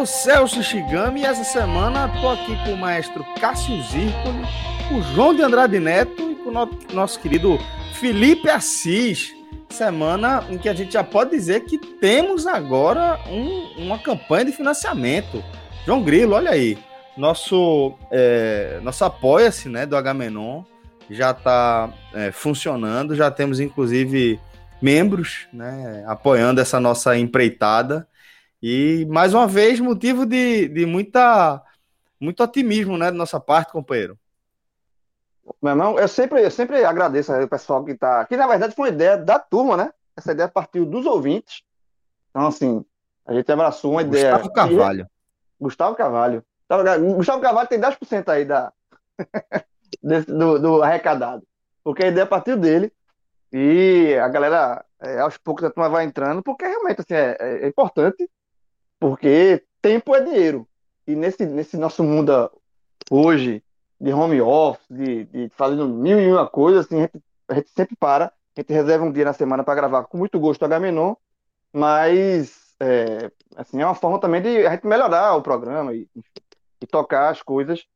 Sou Celso Shigami e essa semana tô aqui com o maestro Cássio Zircoli, o João de Andrade Neto e com o no- nosso querido Felipe Assis. Semana em que a gente já pode dizer que temos agora um- uma campanha de financiamento. João Grilo, olha aí. Nosso, é, nosso apoia-se né, do H-Menon já está funcionando, já temos inclusive membros, né, apoiando essa nossa empreitada. E mais uma vez, motivo de, de muita, muito otimismo, né, da nossa parte, companheiro. Meu irmão, eu sempre, eu sempre agradeço aí o pessoal que tá. Que na verdade foi uma ideia da turma, né? Essa ideia partiu dos ouvintes. Então, assim, a gente abraçou uma ideia. Gustavo Carvalho. Gustavo Carvalho. Gustavo Carvalho tem 10% aí da... do, do arrecadado. Porque a ideia partiu dele. E a galera, é, aos poucos, a turma vai entrando, porque realmente assim, é, é importante, porque tempo é dinheiro. E nesse, nesse nosso mundo hoje, de home office, de, de fazendo mil e uma coisas, assim, a gente, a gente sempre para, a gente reserva um dia na semana para gravar com muito gosto H-Menon, mas é, assim, é uma forma também de a gente melhorar o programa e, e tocar as coisas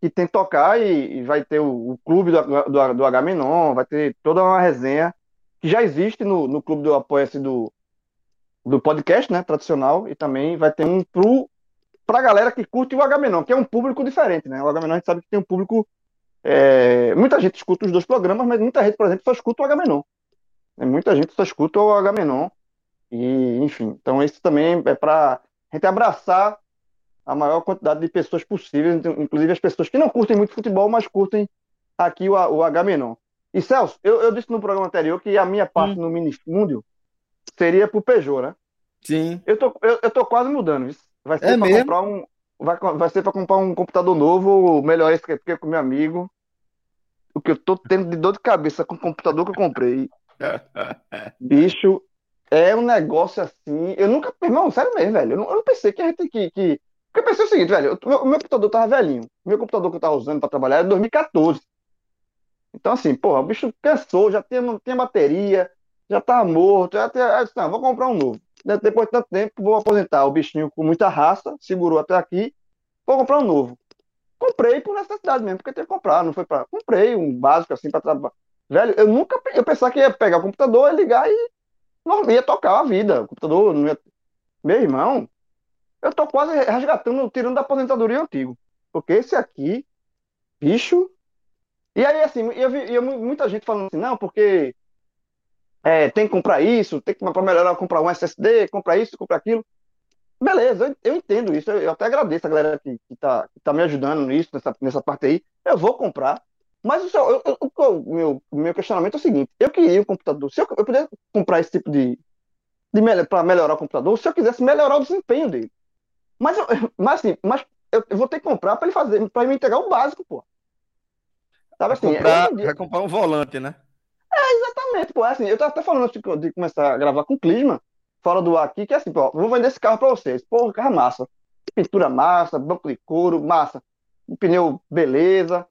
que tem que tocar e, e vai ter o, o clube do, do, do H-Menon, vai ter toda uma resenha que já existe no, no clube do Apoia-se do, do podcast, né, tradicional, e também vai ter um pro pra galera que curte o H-Menon, que é um público diferente, né? O H-Menon a gente sabe que tem um público. é, muita gente escuta os dois programas, mas muita gente, por exemplo, só escuta o H-Menon. Né? Muita gente só escuta o H-Menon. E, enfim, então isso também é para a gente abraçar a maior quantidade de pessoas possíveis, então, inclusive as pessoas que não curtem muito futebol, mas curtem aqui o, o H-Menon. E Celso, eu, eu disse no programa anterior que a minha parte no Minifúndio seria pro Peugeot, né? Sim. Eu tô, eu, eu tô quase mudando. viu? Vai ser É pra mesmo? comprar um. Vai, vai ser para comprar um computador novo, melhor esse que eu fiquei com meu amigo. O que eu tô tendo de dor de cabeça com o computador que eu comprei. Bicho, é um negócio assim. Eu nunca. Irmão, sério mesmo, velho. Eu não, eu não pensei que a gente que. que... Porque eu pensei o seguinte, velho. O meu, meu computador tava velhinho. O meu computador que eu tava usando para trabalhar era de 2014. Então, assim, porra, o bicho cansou, já tinha, não tinha bateria, já tava morto. Disse, não, vou comprar um novo. De- Depois de tanto tempo, vou aposentar o bichinho com muita raça, segurou até aqui, vou comprar um novo. Comprei por necessidade mesmo, porque tinha que comprar, não foi para. Comprei um básico assim para trabalhar. Velho, eu nunca. Eu pensava que ia pegar o computador, ligar e não ia tocar a vida. O computador não ia. Meu irmão, eu tô quase resgatando, tirando da aposentadoria antigo. Porque esse aqui, bicho. E aí, assim, eu vi eu muita gente falando assim, não, porque é, tem que comprar isso, tem que para melhorar, comprar um SSD, comprar isso, comprar aquilo. Beleza, eu, eu entendo isso, eu, eu até agradeço a galera que, que, tá, me ajudando nisso, nessa, nessa parte aí. Eu vou comprar. Mas o, seu- eu- eu- o, o meu, o meu questionamento é o seguinte: eu queria um computador, se eu, eu pudesse comprar esse tipo de. de para melhorar o computador, se eu quisesse melhorar o desempenho dele. Mas, eu, mas assim, mas eu, eu vou ter que comprar para ele fazer, para ele me entregar o básico, pô. Sabe assim, comprar, em dia- vai comprar um volante, né? Exatamente, pô. É assim, eu tava até falando antes de, começar a gravar com o Clisma, fora do ar aqui, que é assim, pô, vou vender esse carro pra vocês. Pô, carro é massa. Pintura massa, banco de couro, massa. Pneu, beleza.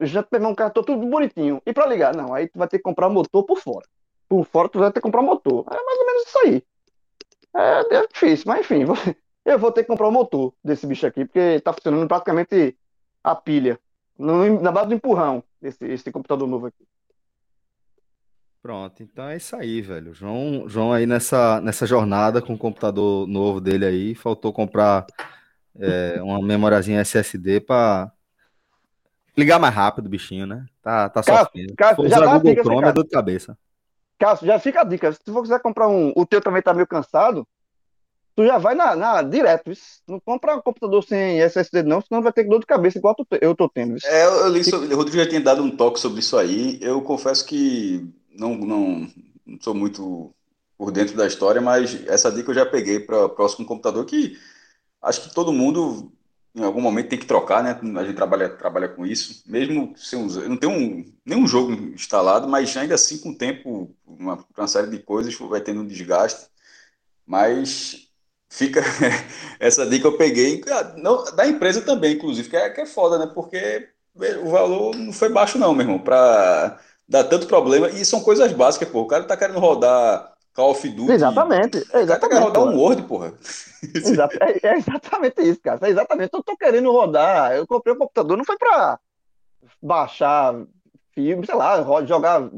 Já pegar um carro tudo bonitinho. E pra ligar? Não, aí tu vai ter que comprar o motor por fora. Por fora tu vai ter que comprar o motor. É mais ou menos isso aí. É, é difícil, mas enfim, eu vou ter que comprar o motor desse bicho aqui, porque tá funcionando praticamente a pilha. No- na base do empurrão, esse, esse computador novo aqui. Pronto, então é isso aí, velho. João, João aí nessa, nessa jornada com o computador novo dele aí, faltou comprar é, uma memóriazinha SSD para ligar mais rápido bichinho, né? Tá, tá sofrendo. Cássio, já tá Google Chrome é dor de cabeça. Cássio, já fica a dica. Se você quiser comprar um. O teu também tá meio cansado, tu já vai na, na direto. Não compra um computador sem SSD, não, senão vai ter dor de cabeça igual eu tô tendo. É, eu li sobre, o Rodrigo já tinha dado um toque sobre isso aí. Eu confesso que não, não, não sou muito por dentro da história, mas essa dica eu já peguei para próximo computador que acho que todo mundo em algum momento tem que trocar, né? A gente trabalha, trabalha com isso, mesmo sem usar, não tem um, nenhum jogo instalado, mas ainda assim com o tempo, uma, uma série de coisas vai tendo um desgaste, mas fica essa dica eu peguei ah, não, da empresa também, inclusive, que é, que é foda, né? Porque o valor não foi baixo não, meu irmão, para dar tanto problema, e são coisas básicas, pô, o cara tá querendo rodar Call of Duty. Exatamente. exatamente tá querendo rodar um Word, porra. É, é, exatamente isso, cara. É exatamente. Eu tô querendo rodar. Eu comprei o um computador, não foi pra baixar filme, sei lá, jogar,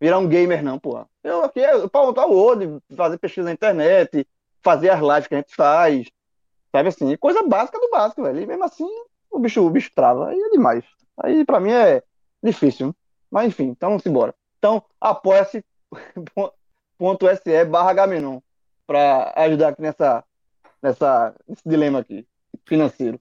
virar um gamer, não, porra. Eu aqui é pra montar o Word, fazer pesquisa na internet, fazer as lives que a gente faz. Sabe assim, coisa básica do básico, velho. E mesmo assim, o bicho, o bicho trava. Aí é demais. Aí pra mim é difícil. Mas enfim, então vamos embora. Então, apoia-se se barra para ajudar aqui nessa, nessa, nesse dilema aqui, financeiro.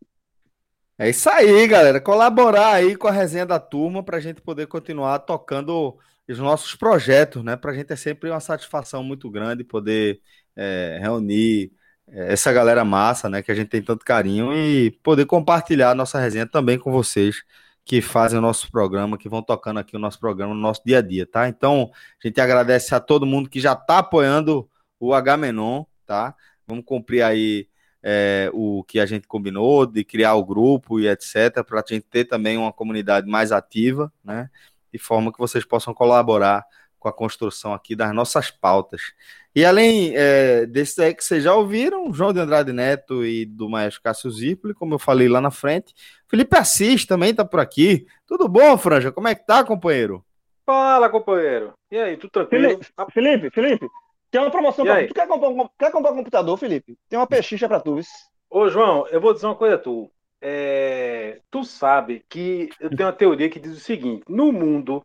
É isso aí, galera. Colaborar aí com a resenha da turma para a gente poder continuar tocando os nossos projetos, né? Para a gente é sempre uma satisfação muito grande poder é, reunir é, essa galera massa, né? Que a gente tem tanto carinho e poder compartilhar nossa resenha também com vocês que fazem o nosso programa, que vão tocando aqui o nosso programa no nosso dia a dia, tá? Então, a gente agradece a todo mundo que já está apoiando o H-Menon, tá? Vamos cumprir aí é, o que a gente combinou de criar o grupo e etc, para a gente ter também uma comunidade mais ativa, né? De forma que vocês possam colaborar com a construção aqui das nossas pautas. E além é, desses aí que vocês já ouviram, João de Andrade Neto e do Maestro Cássio Zirpoli, como eu falei lá na frente, Felipe Assis também tá por aqui. Tudo bom, Franja? Como é que tá, companheiro? Fala, companheiro. E aí, tudo tranquilo? Felipe, Felipe, tem uma promoção para tu. Quer comprar, um, quer comprar um computador, Felipe? Tem uma pechicha para tu. Ô, João, eu vou dizer uma coisa a tu. É... Tu sabe que eu tenho uma teoria que diz o seguinte: no mundo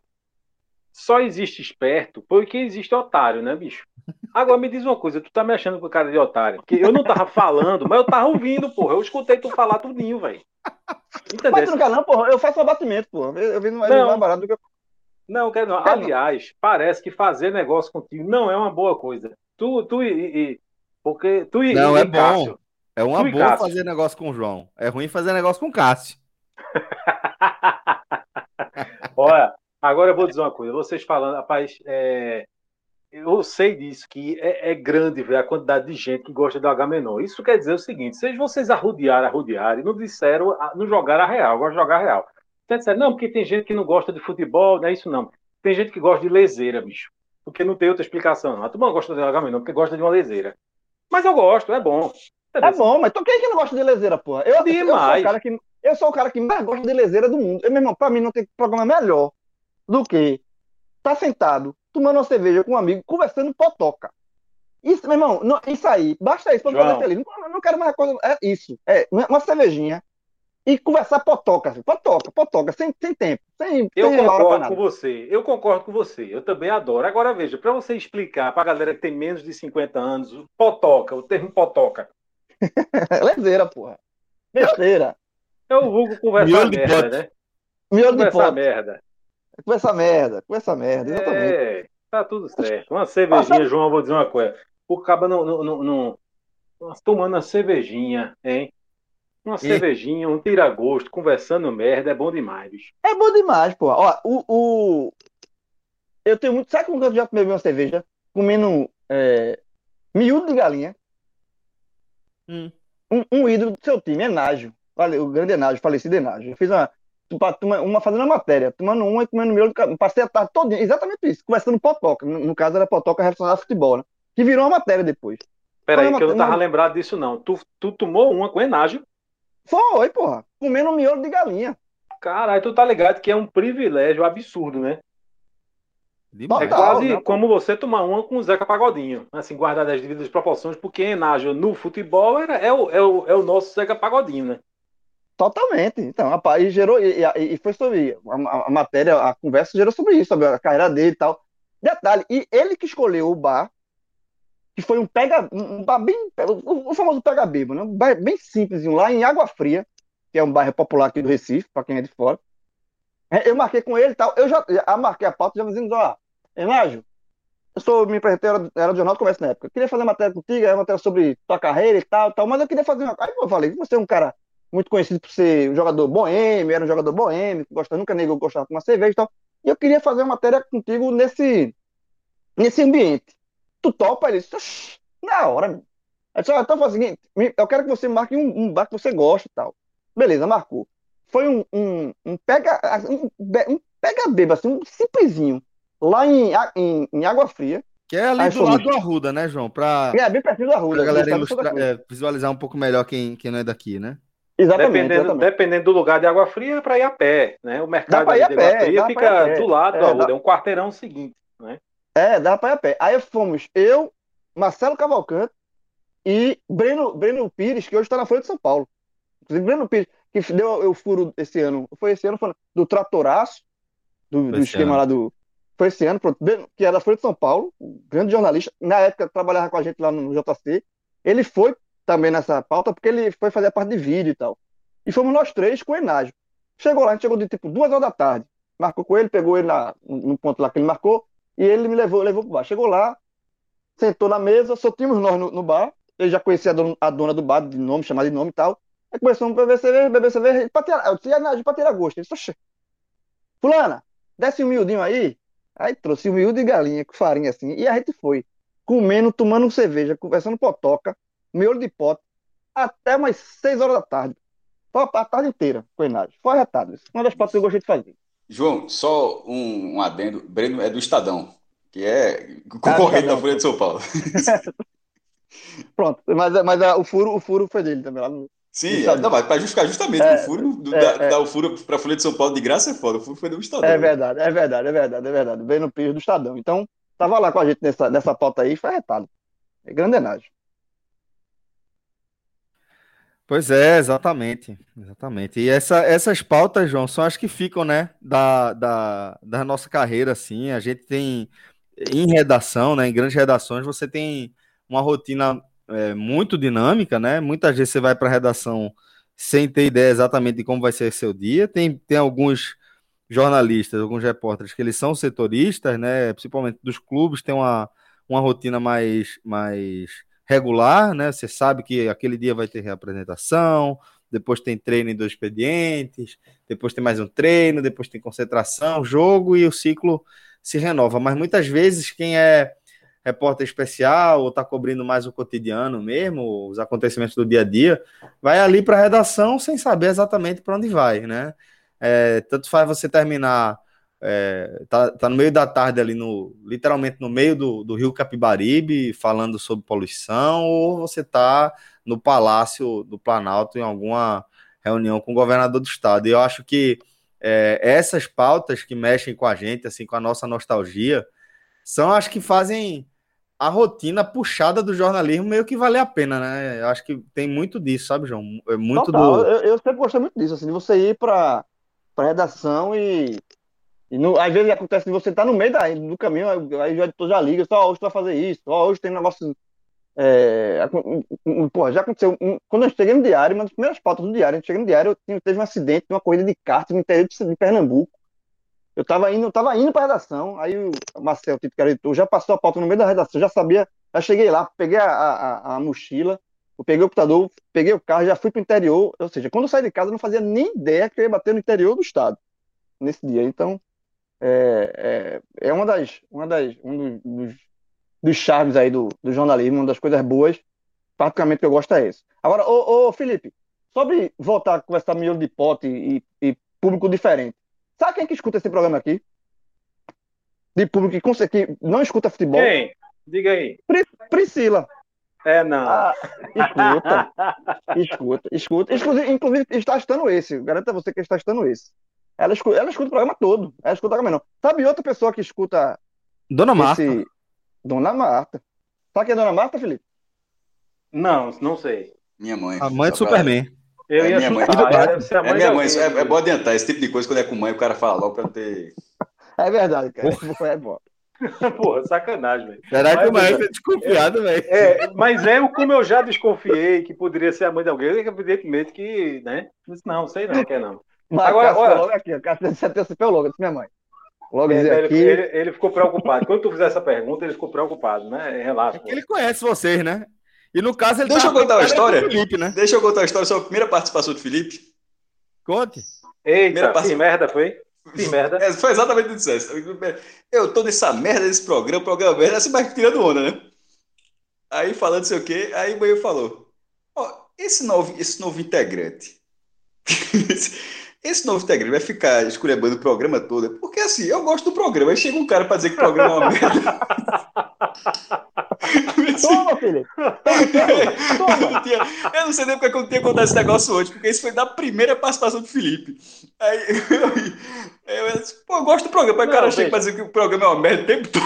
só existe esperto porque existe otário, né, bicho? Agora me diz uma coisa, tu tá me achando com cara de otário? Porque eu não tava falando, mas eu tava ouvindo, porra. Eu escutei tu falar tudinho, velho. Entendeu? Mas tu não quer não, porra. Eu faço abatimento, porra. Eu vi mais, mais barato do que eu... Não, quero não. Aliás, parece que fazer negócio contigo não é uma boa coisa. Tu, tu e. e porque tu e, não, e, é Cássio. Bom. É uma boa fazer negócio com o João. É ruim fazer negócio com o Cássio. Olha, agora eu vou dizer uma coisa. Vocês falando, rapaz, é, eu sei disso, que é, é, grande ver a quantidade de gente que gosta do H menor. Isso quer dizer o seguinte: se vocês arrodearam, arrodearam e não disseram, não jogaram a real, agora jogar a real. Então disseram, não, porque tem gente que não gosta de futebol, não é isso não. Tem gente que gosta de leseira, bicho. Porque não tem outra explicação. Não. A turma gosta do H menor porque gosta de uma leseira. Mas eu gosto, é bom. É, bom, mas quem é que não gosta de leseira, porra? Eu, eu, sou o cara que, eu sou o cara que mais gosta de leseira do mundo. Eu, meu irmão, pra mim não tem programa melhor do que tá sentado tomando uma cerveja com um amigo, conversando potoca. Isso, meu irmão, não, isso aí, basta isso pra João. fazer feliz. Não, não quero mais coisa. É isso. É uma cervejinha e conversar potoca, assim, potoca, potoca, sem, sem tempo. Sem, eu sem concordo com você, eu concordo com você, eu também adoro. Agora veja, para você explicar para a galera que tem menos de 50 anos, potoca, o termo potoca. Lezeira, porra. Besteira. É o vulgo conversar merda, né? Miolo conversar merda. Com essa merda, com essa merda, exatamente. É, tá tudo certo. Uma cervejinha, João, vou dizer uma coisa. O caba não, não, não, não tomando uma cervejinha, hein? Uma e... cervejinha, um tira-gosto, conversando merda, é bom demais, bicho. É bom demais, pô. Ó, o, o... Eu tenho muito. Sabe quando eu já bebi uma cerveja? Comendo é... miúdo de galinha. Hum. Um, um ídolo do seu time, Enágio. Valeu, o grande Enágio, falecido Enágio. Eu fiz uma, uma fazendo a matéria, tomando uma e comendo miolo, passei a tarde todinha, exatamente isso, conversando potoca, no, no caso era potoca relacionada a futebol, né? Que virou uma matéria depois. Peraí, que eu não tava lembrado disso não. Tu, tu tomou uma com enágio? Foi, porra, comendo miolo de galinha. Caralho, tu tá ligado que é um privilégio absurdo, né? Demais. É quase né, como você tomar uma com o Zeca Pagodinho, assim, guardar as devidas proporções, porque Enágio no futebol era, é, o, é, o, é o nosso Zeca Pagodinho, né? Totalmente. Então, rapaz, e gerou, e, e, foi sobre a, a, matéria, a conversa gerou sobre isso, sobre a carreira dele e tal. Detalhe, e ele que escolheu o bar, que foi um pega, um bar bem, o famoso pega bebo, né? Um bar bem simples, lá em Água Fria, que é um bairro popular aqui do Recife, para quem é de fora. É, eu marquei com ele e tal, eu já, já marquei a pauta, já dizendo, ó, Enágio, eu sou, me apresentei, era, era do Jornal do Comércio na época. Eu queria fazer matéria contigo, uma matéria sobre tua carreira e tal, tal, mas eu queria fazer uma. Aí eu falei, você é um cara muito conhecido por ser um jogador boêmio, era um jogador boêmio, gosta, nunca negou gostava de uma cerveja e tal. E eu queria fazer uma matéria contigo nesse, nesse ambiente. Tu topa? Ele disse, na hora. Aí disse, então faz o seguinte, eu quero que você marque um, um bar que você gosta e tal. Beleza, marcou. Foi um, um, um pega um, um pega beba, assim, um simplesinho lá em, em, em Água Fria. Que é ali do fomos... lado do Arruda, né, João? Pra... É, bem pertinho do Arruda. Pra galera ilustrar, é, visualizar um pouco melhor quem, quem não é daqui, né? Exatamente dependendo, exatamente. dependendo, do lugar de Água Fria, é para ir a pé, né? O mercado de Água pé, Fria fica do lado é, dá... é um quarteirão seguinte, né? É, dá para ir a pé. Aí fomos eu, Marcelo Cavalcante e Breno, Breno Pires, que hoje está na Folha de São Paulo. Inclusive, Breno Pires, que deu o furo esse ano, foi esse ano, foi do Tratoraço, do, do esquema ano. lá do, foi esse ano, pronto, que era da Folha de São Paulo, grande jornalista, na época trabalhava com a gente lá no JC. Ele foi também nessa pauta porque ele foi fazer a parte de vídeo e tal. E fomos nós três com o Enágio. Chegou lá, a gente chegou de tipo duas horas da tarde. Marcou com ele, pegou ele na, no ponto lá que ele marcou, e ele me levou, levou pro bar. Chegou lá, sentou na mesa, só tínhamos nós no, no bar. Ele já conhecia a dona, a dona, do bar, de nome, chamada de nome e tal. Aí começamos a beber cerveja, beber cerveja, pra eu disse, Enágio, pra tirar gosto. Ele disse, Fulana, desce um miudinho aí. Aí trouxe o miúdo de galinha com farinha assim. E a gente foi comendo, tomando cerveja, conversando potoca, miolo de pote, até umas 6 horas da tarde. Foi a tarde inteira com Enário. Foi arretado. Uma das pautas que eu gostei de fazer. João, só um, um adendo. Breno é do Estadão, que é concorrente da Folha de São Paulo. Pronto, mas, mas o, furo, o furo foi dele também lá no, Sim, é, não, mas para justificar justamente é, o furo, do, é, da, é. dar o furo para a Folha de São Paulo de graça é foda, o furo foi do Estadão. É verdade, é verdade, é verdade, é verdade. Veio no piso do Estadão. Então, tava lá com a gente nessa, nessa pauta aí, foi arretado. É grandenagem. Pois é, exatamente, exatamente. E essa, essas pautas, João, são as que ficam, né, da, da, da nossa carreira, assim. A gente tem, em redação, né, em grandes redações, você tem uma rotina é, muito dinâmica, né? Muitas vezes você vai para a redação sem ter ideia exatamente de como vai ser seu dia. Tem, tem alguns jornalistas, alguns repórteres que eles são setoristas, né? Principalmente dos clubes, tem uma, uma rotina mais, mais regular, né? Você sabe que aquele dia vai ter reapresentação, depois tem treino em dois expedientes, depois tem mais um treino, depois tem concentração, jogo e o ciclo se renova. Mas muitas vezes quem é repórter especial ou está cobrindo mais o cotidiano mesmo, os acontecimentos do dia a dia, vai ali para a redação sem saber exatamente para onde vai, né? É, tanto faz você terminar, é, tá, tá, no meio da tarde ali, no, literalmente no meio do, do rio Capibaribe, falando sobre poluição, ou você tá no Palácio do Planalto em alguma reunião com o governador do estado. E eu acho que é, essas pautas que mexem com a gente, assim, com a nossa nostalgia, são as que fazem a rotina puxada do jornalismo meio que vale a pena, né? Eu acho que tem muito disso, sabe, João? É muito Total. do. Eu, eu, sempre gostei muito disso, assim, de você ir para para redação e, e no, às vezes acontece de você estar tá no meio da, do caminho, aí o editor já liga, só hoje tu vai fazer isso, ó, hoje tem negócio. É, pô, já aconteceu. Quando eu cheguei no diário, uma das primeiras pautas do diário, eu cheguei no diário, eu teve um acidente, uma corrida de kart no interior de Pernambuco. Eu tava indo, eu tava indo para redação, aí o Marcel, tipo, era editor, já passou a pauta no meio da redação, já sabia, já cheguei lá, peguei a, a, a mochila, eu peguei o computador, peguei o carro, já fui pro interior, ou seja, quando eu saí de casa eu não fazia nem ideia que eu ia bater no interior do estado nesse dia. Então, é, é, é uma das, uma das, um dos, dos charmes aí do, do jornalismo, uma das coisas boas, praticamente que eu gosto é esse. Agora, ô, ô Felipe, sobre voltar a conversar miolo de pote e, e público diferente, Sabe quem que escuta esse programa aqui? De público que, que não escuta futebol? Quem? Diga aí. Pri Priscila. É, não. Ah, escuta. escuta, escuta. Inclusive, inclusive, está estando esse. Garanto a você que está estando esse. Ela escuta, ela escuta o programa todo. Ela escuta o programa não. Sabe outra pessoa que escuta Dona Marta. Esse... Dona Marta. Sabe quem é Dona Marta, Felipe? Não, não sei. Minha mãe. A mãe de Só pra- Superman. Eu É ia minha mãe. É deve ser a É mãe minha mãe, é, é bom adiantar. Esse tipo de coisa, quando é com mãe, o cara fala logo pra não ter. É verdade, cara. É bom. Porra, sacanagem, velho. Será que o Maestro é desconfiado, velho? É, mas é como eu já desconfiei que poderia ser a mãe de alguém, evidentemente que, né? Não, sei não, quer não. Mas Agora, olha- logo aqui. Cássio se antecipou logo. Disse minha mãe. Logo É, dizer ele, aqui. ele- ele ficou preocupado. Quando tu fizer essa pergunta, ele ficou preocupado, né? Relaxa. É que ele conhece vocês, né? E no caso ele Deixa tava eu contar uma preocupado história. Felipe, né? Deixa eu contar a história sobre a primeira participação do Felipe. Conte. Primeira Eita, passo- que merda foi? Que merda. É, foi exatamente o que disseste. Eu tô nessa merda desse programa, programa merda, assim, mas tirando onda, né? Aí falando não sei o quê, aí o Banho falou: Ó, esse novo, esse novo integrante. Esse novo integrante vai ficar esculhambando o programa todo. Porque assim, eu gosto do programa. Aí chega um cara pra dizer que o programa é uma merda. Toma, Felipe. eu, não tinha- eu não sei nem porque que eu não tinha contado esse negócio hoje, porque isso foi da primeira participação do Felipe. Aí eu, eu disse, pô, eu gosto do programa. Aí o cara chega pra dizer que o programa é uma merda o tempo todo.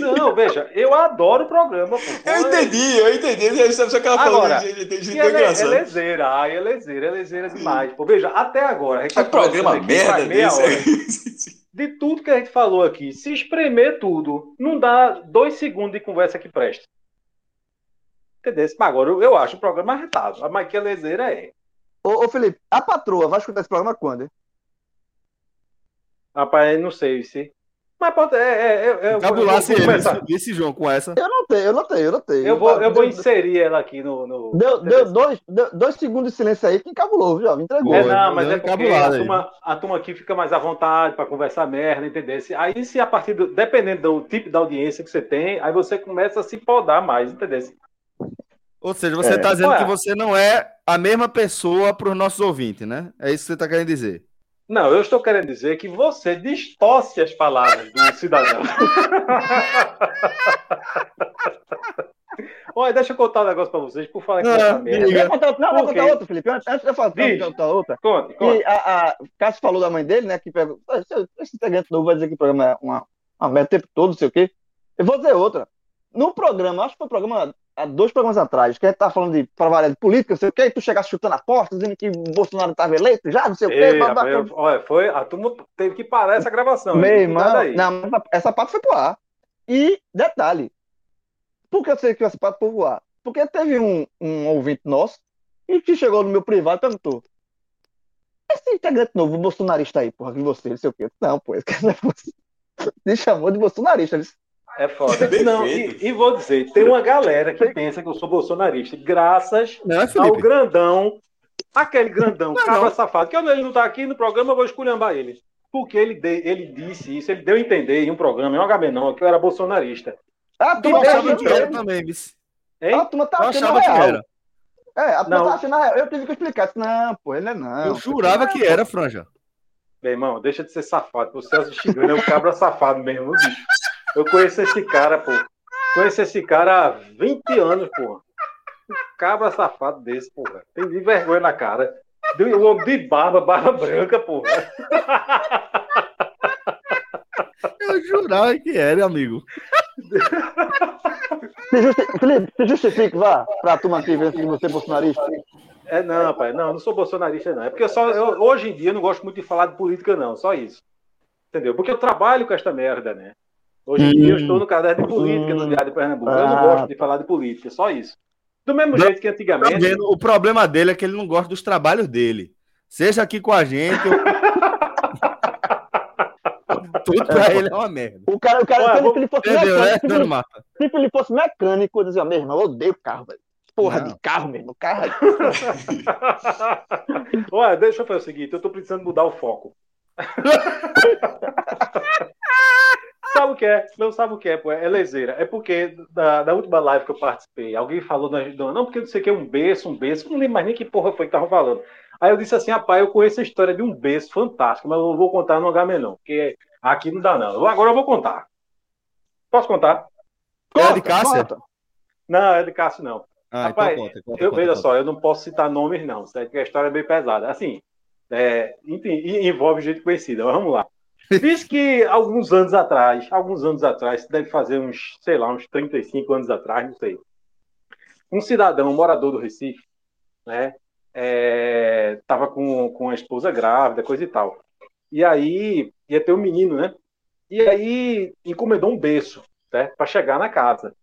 Não, veja, eu adoro o programa, pô. Eu entendi, eu entendi. Só que ela falou Agora, de de- de E jeito ela é, engraçado. é lezeira, ai, é lezeira, é lezeira demais. Pô, veja, até agora, a gente É tá um programa aqui merda desse. hora. De tudo que a gente falou aqui, se espremer tudo, não dá dois segundos de conversa que presta. Entendeu? Mas agora eu, eu acho o programa arretado. Mas que a lezeira é. Ô, ô, Felipe, a patroa vai escutar esse programa quando? hein? Rapaz, não sei se. Mas pode. É, é, é, eu, eu, Cabulasse vou ele, começar. subisse João com essa. Eu não tenho, eu não tenho, eu não tenho. Eu vou, eu vou Deu- inserir ela aqui no. no- Deu, deu dois, deu dois segundos de silêncio aí que encabulou, viu? jovem? Entregou. É, não, mas é porque a turma, a turma aqui fica mais à vontade para conversar merda, entendeu? Aí, se a partir do. Dependendo do tipo de audiência que você tem, aí você começa a se podar mais, entendeu? Ou seja, você É. tá dizendo Ué. que você não é a mesma pessoa para os nossos ouvintes, né? É isso que você tá querendo dizer. Não, eu estou querendo dizer que você distorce as palavras do cidadão. Olha, deixa eu contar um negócio para vocês, por falar que essa merda. Vou contar, não, vou contar quê? outra, Felipe. Antes, de eu vou contar outra. Conte, conte. E a, a Cássio falou da mãe dele, né? Que pegou. "Ah, Esse, esse integrante novo vai dizer que o programa é uma, uma merda o tempo todo, não sei o quê. Eu vou dizer outra. No programa, acho que foi um programa há dois programas atrás, que a gente tava falando de pra variar de política, não sei o quê, e tu chegasse chutando a porta, dizendo que o Bolsonaro estava eleito, já, não sei o quê. Ei, blá, blá, rapaz, eu- olha, foi, a turma teve que parar essa gravação. Meu irmão, não, essa- parte foi pro ar. E, detalhe, por que eu sei que essa parte foi pro ar? Porque teve um, um ouvinte nosso e que chegou no meu privado e perguntou: Esse integrante novo, bolsonarista aí, porra, que você, não sei o quê. Não, pô, esse cara não é você. Me chamou de bolsonarista. Disse, É foda. Não, e, e vou dizer, tem uma galera que pensa que eu sou bolsonarista, graças Não é, ao grandão, aquele grandão, Não, cabra não. safado, que quando ele não tá aqui no programa, eu vou esculhambar ele. Porque ele, de- ele disse isso, ele deu a entender em um programa, em um HB que eu era bolsonarista. Ah, a Eu turma tá achava achando que era também. Hein? A turma tá Eu achando achava que real. era. É, a turma Não. tá achando real. Eu tive que explicar. Disse, não, pô, ele é não. Eu jurava que era, Franja. Meu irmão, deixa de ser safado. O Celso Chigano é um cabra safado mesmo, bicho. Eu conheço esse cara, pô. Conheço esse cara há 20 anos, pô. Um cabra safado desse, porra. Tem de vergonha na cara. De- O homem de barba, barba branca, porra. Eu jurava que era, amigo. Se justi... Felipe, se justifique, vá, pra turma aqui ver que você é bolsonarista. É, não, rapaz, não, não sou bolsonarista, não. É porque eu só, eu- hoje em dia eu não gosto muito de falar de política, não, só isso. Entendeu? Porque eu trabalho com esta merda, né? Hoje em dia eu estou no caderno de política no Diário de Pernambuco. Eu não Ah. gosto de falar de política, só isso. Do mesmo Não, jeito que Tá antigamente. vendo? O problema dele é que ele não gosta dos trabalhos dele. Seja aqui com a gente. ou- Tudo pra ele é uma merda. O cara, o cara Olha, se, ele, vou- se ele fosse Entendeu, né, mecânico, se Dona ele, se ele fosse mecânico, eu dizia, meu irmão, eu odeio carro, velho. Porra Não. de carro mesmo, carro. aí. Olha, deixa eu fazer o seguinte, eu tô precisando mudar o foco. sabe o que é? Não sabe o que é, pô? É lezeira. É porque da, da última live que eu participei, alguém falou na não, porque não sei o que é um berço, um berço. Eu não lembro mais nem que porra foi que tava falando. Aí eu disse assim, rapaz, eu conheço a história de um berço fantástico, mas eu não vou contar no H não, porque aqui não dá não. Eu- Agora eu vou contar. Posso contar? É de Cássia? conta. Não, é de Cássio não. Ah, Rapaz, então conta, conta, Eu, conta, veja só, eu não posso citar nomes, não, certo? porque a história é bem pesada. Assim, é, enfim, envolve gente conhecida. Mas vamos lá. Diz que alguns anos atrás, alguns anos atrás, deve fazer uns, sei lá, uns 35 anos atrás, não sei. Um cidadão, um morador do Recife, né? É, tava com, com a esposa grávida, coisa e tal. E aí ia ter um menino, né? E aí encomendou um berço, né? Para chegar na casa,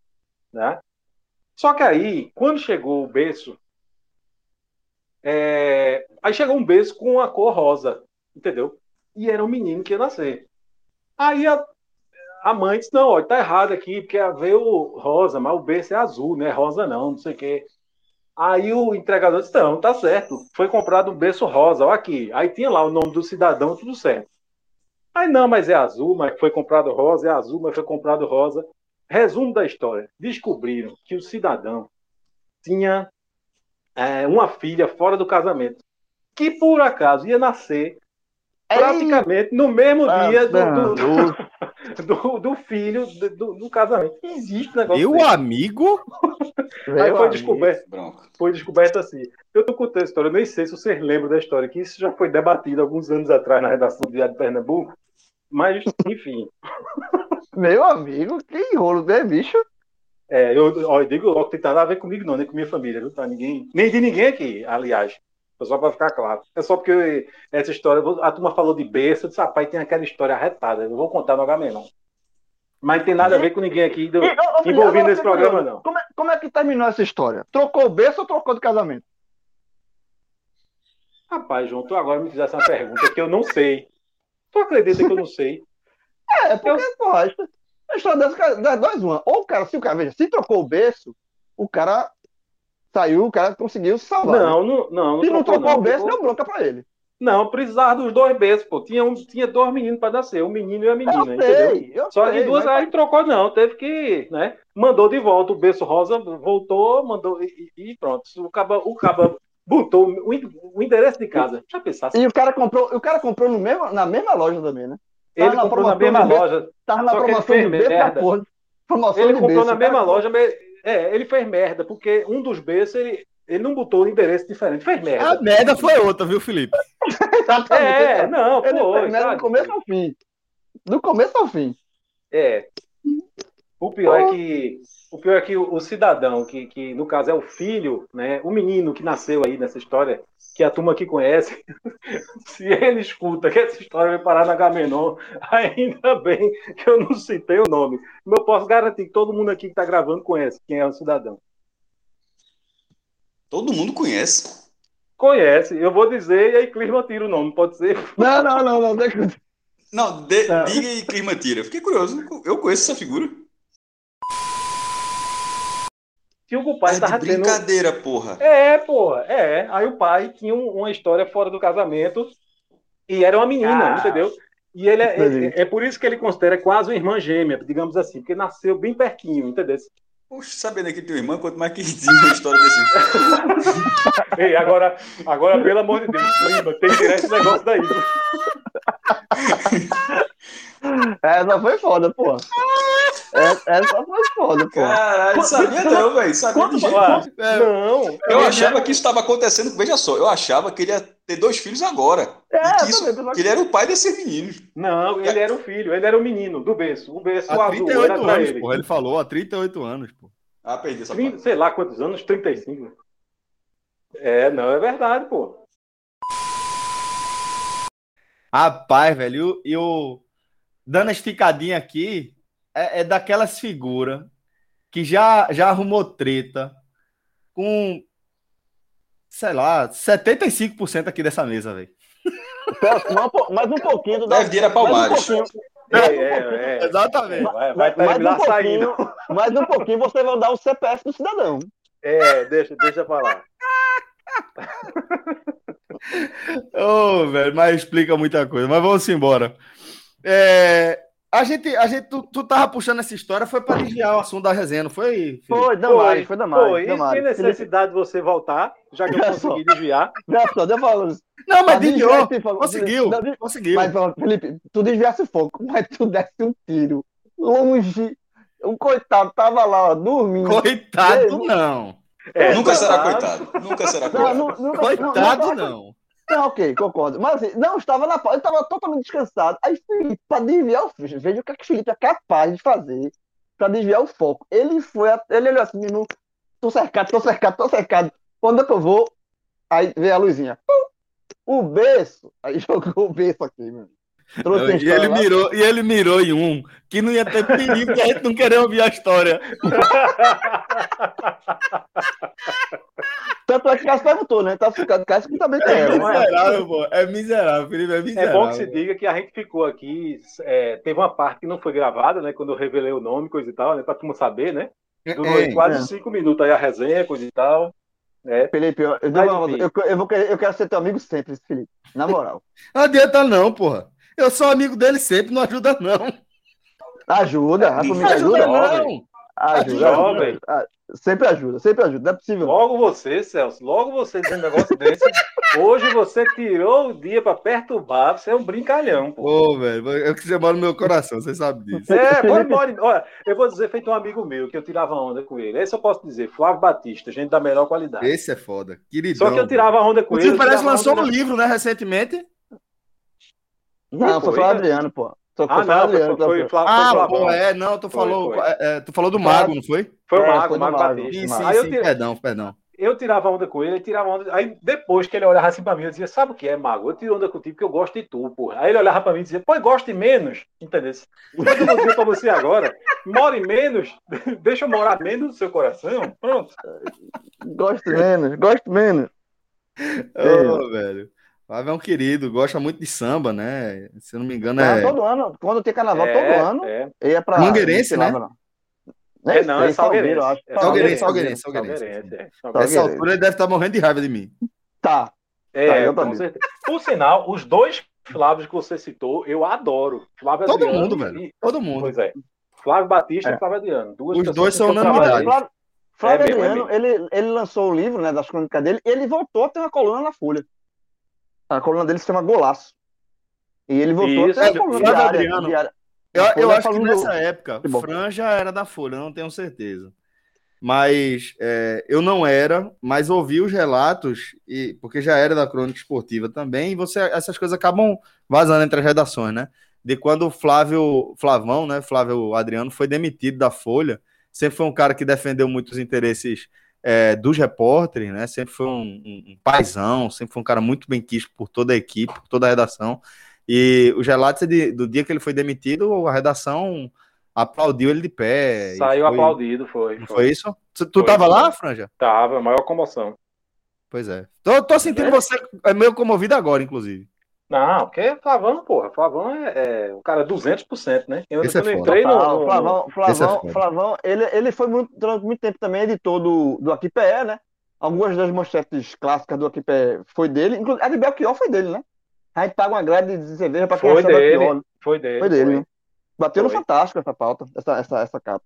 né? Só que aí, quando chegou o berço, é, aí chegou um berço com a cor rosa, entendeu? E era um menino que ia nascer. Aí a, a mãe disse: Não, olha, tá errado aqui, porque veio rosa, mas o berço é azul, não é rosa, não, não sei o quê. Aí o entregador disse: Não, tá certo. Foi comprado um berço rosa, olha aqui. Aí tinha lá o nome do cidadão, tudo certo. Aí não, mas é azul, mas foi comprado rosa, é azul, mas foi comprado rosa. Resumo da história: descobriram que o cidadão tinha é, uma filha fora do casamento, que por acaso ia nascer praticamente no mesmo ah, dia do, do, do, do filho do, do, casamento. Existe negócio. Meu desse. amigo? Aí foi descoberto. Foi descoberto assim. Eu tô contando a história, eu nem sei se vocês lembram da história, que isso já foi debatido alguns anos atrás na redação do Diário de Pernambuco. Mas, enfim. Meu amigo, que enrolo, né, bicho? É, eu, ó, eu digo logo, tem nada a ver comigo, não, nem com minha família, viu? Tá? Ninguém, nem de ninguém aqui, aliás. Só para ficar claro. É só porque essa história, a turma falou de berço, eu disse, rapaz, tem aquela história arretada. Eu vou contar no H-Menor. Mas tem nada a ver com ninguém aqui do, e, envolvido nesse programa, não. Como é, como é que terminou essa história? Trocou o berço ou trocou de casamento? Rapaz, João, tu agora me fizesse uma pergunta que eu não sei. Tu acredita que eu não sei? É, porque, eu... porra, a história dessa das duas uma. Ou o cara, se o cara, veja, se trocou o berço, o cara saiu, o cara conseguiu se salvar. Não, né? não, não. não se não trocou não, o berço, deu bronca pra ele. Não, precisava dos dois berços, pô. Tinha, um, tinha dois meninos para nascer, um menino e a menina, eu entendeu? Sei, eu Só sei, que duas aí trocou, não. Teve que, né? Mandou de volta o berço rosa, voltou, mandou e, e pronto. O caba, o caba botou o, endereço de casa. Já pensasse. E o cara comprou, o cara comprou no mesmo, na mesma loja também, né? Ele na comprou na mesma loja. Tava na promoção de. Porra, promoção ele comprou na mesma loja, mas é, ele fez merda, porque um dos berços ele, ele não botou o endereço diferente. Fez merda. A merda foi outra, viu, Felipe? é, não, ele pô. Fez merda do começo ao fim. Do começo ao fim. É. O pior é que o pior é que o, o, cidadão, que, que no caso é o filho, né, o menino que nasceu aí nessa história, que a turma aqui conhece, se ele escuta que essa história vai parar na Gamenon, ainda bem que eu não citei o nome. Eu posso garantir que todo mundo aqui que está gravando conhece quem é o cidadão. Todo mundo conhece. Conhece, eu vou dizer e aí Clima tira o nome, pode ser? Não, não, não, não, deixa Não, de, não. diga e Clima tira. Fiquei curioso, eu conheço essa figura. Que o pai é tava tendo. Brincadeira, porra. É, porra, é. Aí o pai tinha uma história fora do casamento e era uma menina, ah. entendeu? E ele é, é, é, por isso que ele considera quase uma irmã gêmea, digamos assim, porque nasceu bem pertinho, entendeu? Poxa, sabendo que tem irmã, quanto mais que diz uma história desse. Ei, agora, agora, pelo amor de Deus, prima, tem que tirar esse negócio daí. Essa foi foda, pô. Essa foi foda, pô. Caralho, sabia não, velho. Sabia de jeito é, Não. Eu achava que isso estava acontecendo. Veja só, eu achava que ele ia ter dois filhos agora. É, que, isso, que ele era o pai desses meninos. Não, ele era o filho, ele era o menino do berço. O berço há azul. 38 era anos, ele. Porra, ele falou há 38 anos, pô. Ah, perdi essa 30, Sei lá quantos anos, 35. É, não, é verdade, pô. Rapaz, velho, e o dando a esticadinha aqui, é, é daquelas figuras que já, já arrumou treta com, sei lá, 75% aqui dessa mesa, velho. Mais um pouquinho do Deve ir a Palmares. Um é, é, é. Exatamente. Vai, vai terminar mais um saindo. Mais um pouquinho você vai dar o CPF do cidadão. É, deixa, deixa pra lá. Ô, oh, velho, mas explica muita coisa. Mas vamos embora. É, a gente, a gente tu, tu tava puxando essa história, foi para desviar o assunto da resenha, não foi? Felipe? Foi, Damari, foi Damari. Foi, e tem necessidade de você voltar, já que eu consegui desviar. Não, só, eu falo. Não, mas desviou, conseguiu, conseguiu. Mas, Felipe, tu desviasse fogo, mas tu desse um tiro longe. O coitado tava lá, ó, dormindo. Coitado, não. É, nunca será coitado. Nunca será coitado. Não, nunca, coitado, não. não. Não, ok, concordo. Mas assim, não estava na pauta, eu estava totalmente descansado. Aí Felipe, para desviar o veja o que, é que Felipe é capaz de fazer para desviar o foco. Ele foi, ele olhou assim, no, tô cercado, tô cercado, tô cercado. Quando é que eu vou? Aí veio a luzinha. O berço. Aí jogou o berço aqui, meu. Trouxe e, ele mirou, e ele mirou em um que não ia ter perigo que a gente não queria ouvir a história. Tanto é que Cássio perguntou, né? Tá ficando Cássio que também tem. É miserável, pô. É miserável, Felipe. É miserável. É bom que se diga que a gente ficou aqui. É, teve uma parte que não foi gravada, né? Quando eu revelei o nome, coisa e tal, né? Pra todo mundo saber, né? Durou é, quase é. cinco minutos aí a resenha, coisa e tal. É. Felipe, eu, eu, eu, eu, vou querer, eu quero ser teu amigo sempre, Felipe. Na moral. Não adianta, não, porra. Eu sou amigo dele sempre, não ajuda, não. Ajuda, a família ajuda, ajuda não. Ajuda, ajuda, ajuda, Sempre ajuda, sempre ajuda, não é possível. Logo você, Celso, logo você dizendo um negócio desse. Hoje você tirou o dia pra perturbar, você é um brincalhão, pô. Ô, velho, eu que você mora no meu coração, você sabe disso. É, pode, pode. Olha, eu vou dizer, feito um amigo meu, que eu tirava onda com ele. Esse eu posso dizer, Flávio Batista, gente da melhor qualidade. Esse é foda, queridão. Só que eu tirava onda com o ele. parece lançou um livro, né, recentemente. Não, foi, foi o Adriano, pô. ah, não, Adriano, foi, foi, foi, Ah, pô, é, não, tu falou, é, é, tu falou do Mago, não foi? Foi o é, Mago, o Mago Batista. Sim, sim, aí sim, perdão, perdão. Eu tirava onda com ele, ele tirava onda. Aí depois que ele olhava assim pra mim, eu dizia: Sabe o que é, Mago? Eu tiro onda contigo porque eu gosto de tu, porra. Aí ele olhava pra mim e dizia: Pô, goste menos, entendeu? Mas eu vou dizer pra você agora: more menos, deixa eu morar menos no seu coração. Pronto. Gosto menos, gosto menos. Ô, oh, velho. Flávio é um querido, gosta muito de samba, né? Se eu não me engano, é. todo ano. Quando tem carnaval, é, todo ano. É. Ia pra. Mangueirense, né? É, não, é Salgueirense. Salgueirense, Salgueirense, Salgueirense. Nessa altura ele deve estar morrendo de raiva de mim. Tá. É, tá, com certeza. Por sinal, os dois Flávios que você citou, eu adoro. Flávio Todo Adriano mundo, velho. E... Todo mundo. Pois é. Flávio Batista é. e Flávio Adriano. Duas os dois são unanimidade. Flávio, Flávio é Adriano, ele, ele lançou o livro né, das crônicas dele e ele voltou a ter uma coluna na Folha. A coluna dele se chama Golaço. E ele voltou Isso, a ter uma coluna. Eu, eu acho que nessa época, Fran já era da Folha, não tenho certeza. Mas é, eu não era, mas ouvi os relatos, e porque já era da crônica esportiva também, e você, essas coisas acabam vazando entre as redações, né? De quando o Flávio Flavão, né? Flávio Adriano foi demitido da Folha, sempre foi um cara que defendeu muitos interesses é, dos repórteres, né? Sempre foi um, um, um paizão, sempre foi um cara muito bem quisto por toda a equipe, por toda a redação. E os relatos de, do dia que ele foi demitido, a redação aplaudiu ele de pé. Saiu foi... aplaudido, foi. Não foi, isso? Tu, foi, tava foi. lá, Franja? Tava, maior comoção. Pois é. Tô, tô sentindo é. você é meio comovido agora, inclusive. Não, porque Flavão, porra, Flavão é, é o cara 200%, né? Eu, Esse é entrei no, no, Flavão, Flavão, é Flavão, ele, ele foi muito, durante muito tempo também editor do, do Aquipé, né? Algumas das manchetes clássicas do Aquipé foi dele, inclusive a de Belchior foi dele, né? A gente paga uma grade de cerveja para quem foi dele, Belchior, né? Foi dele. Foi dele, foi. Né? Bateu foi. no Fantástico essa pauta, essa, essa, essa capa.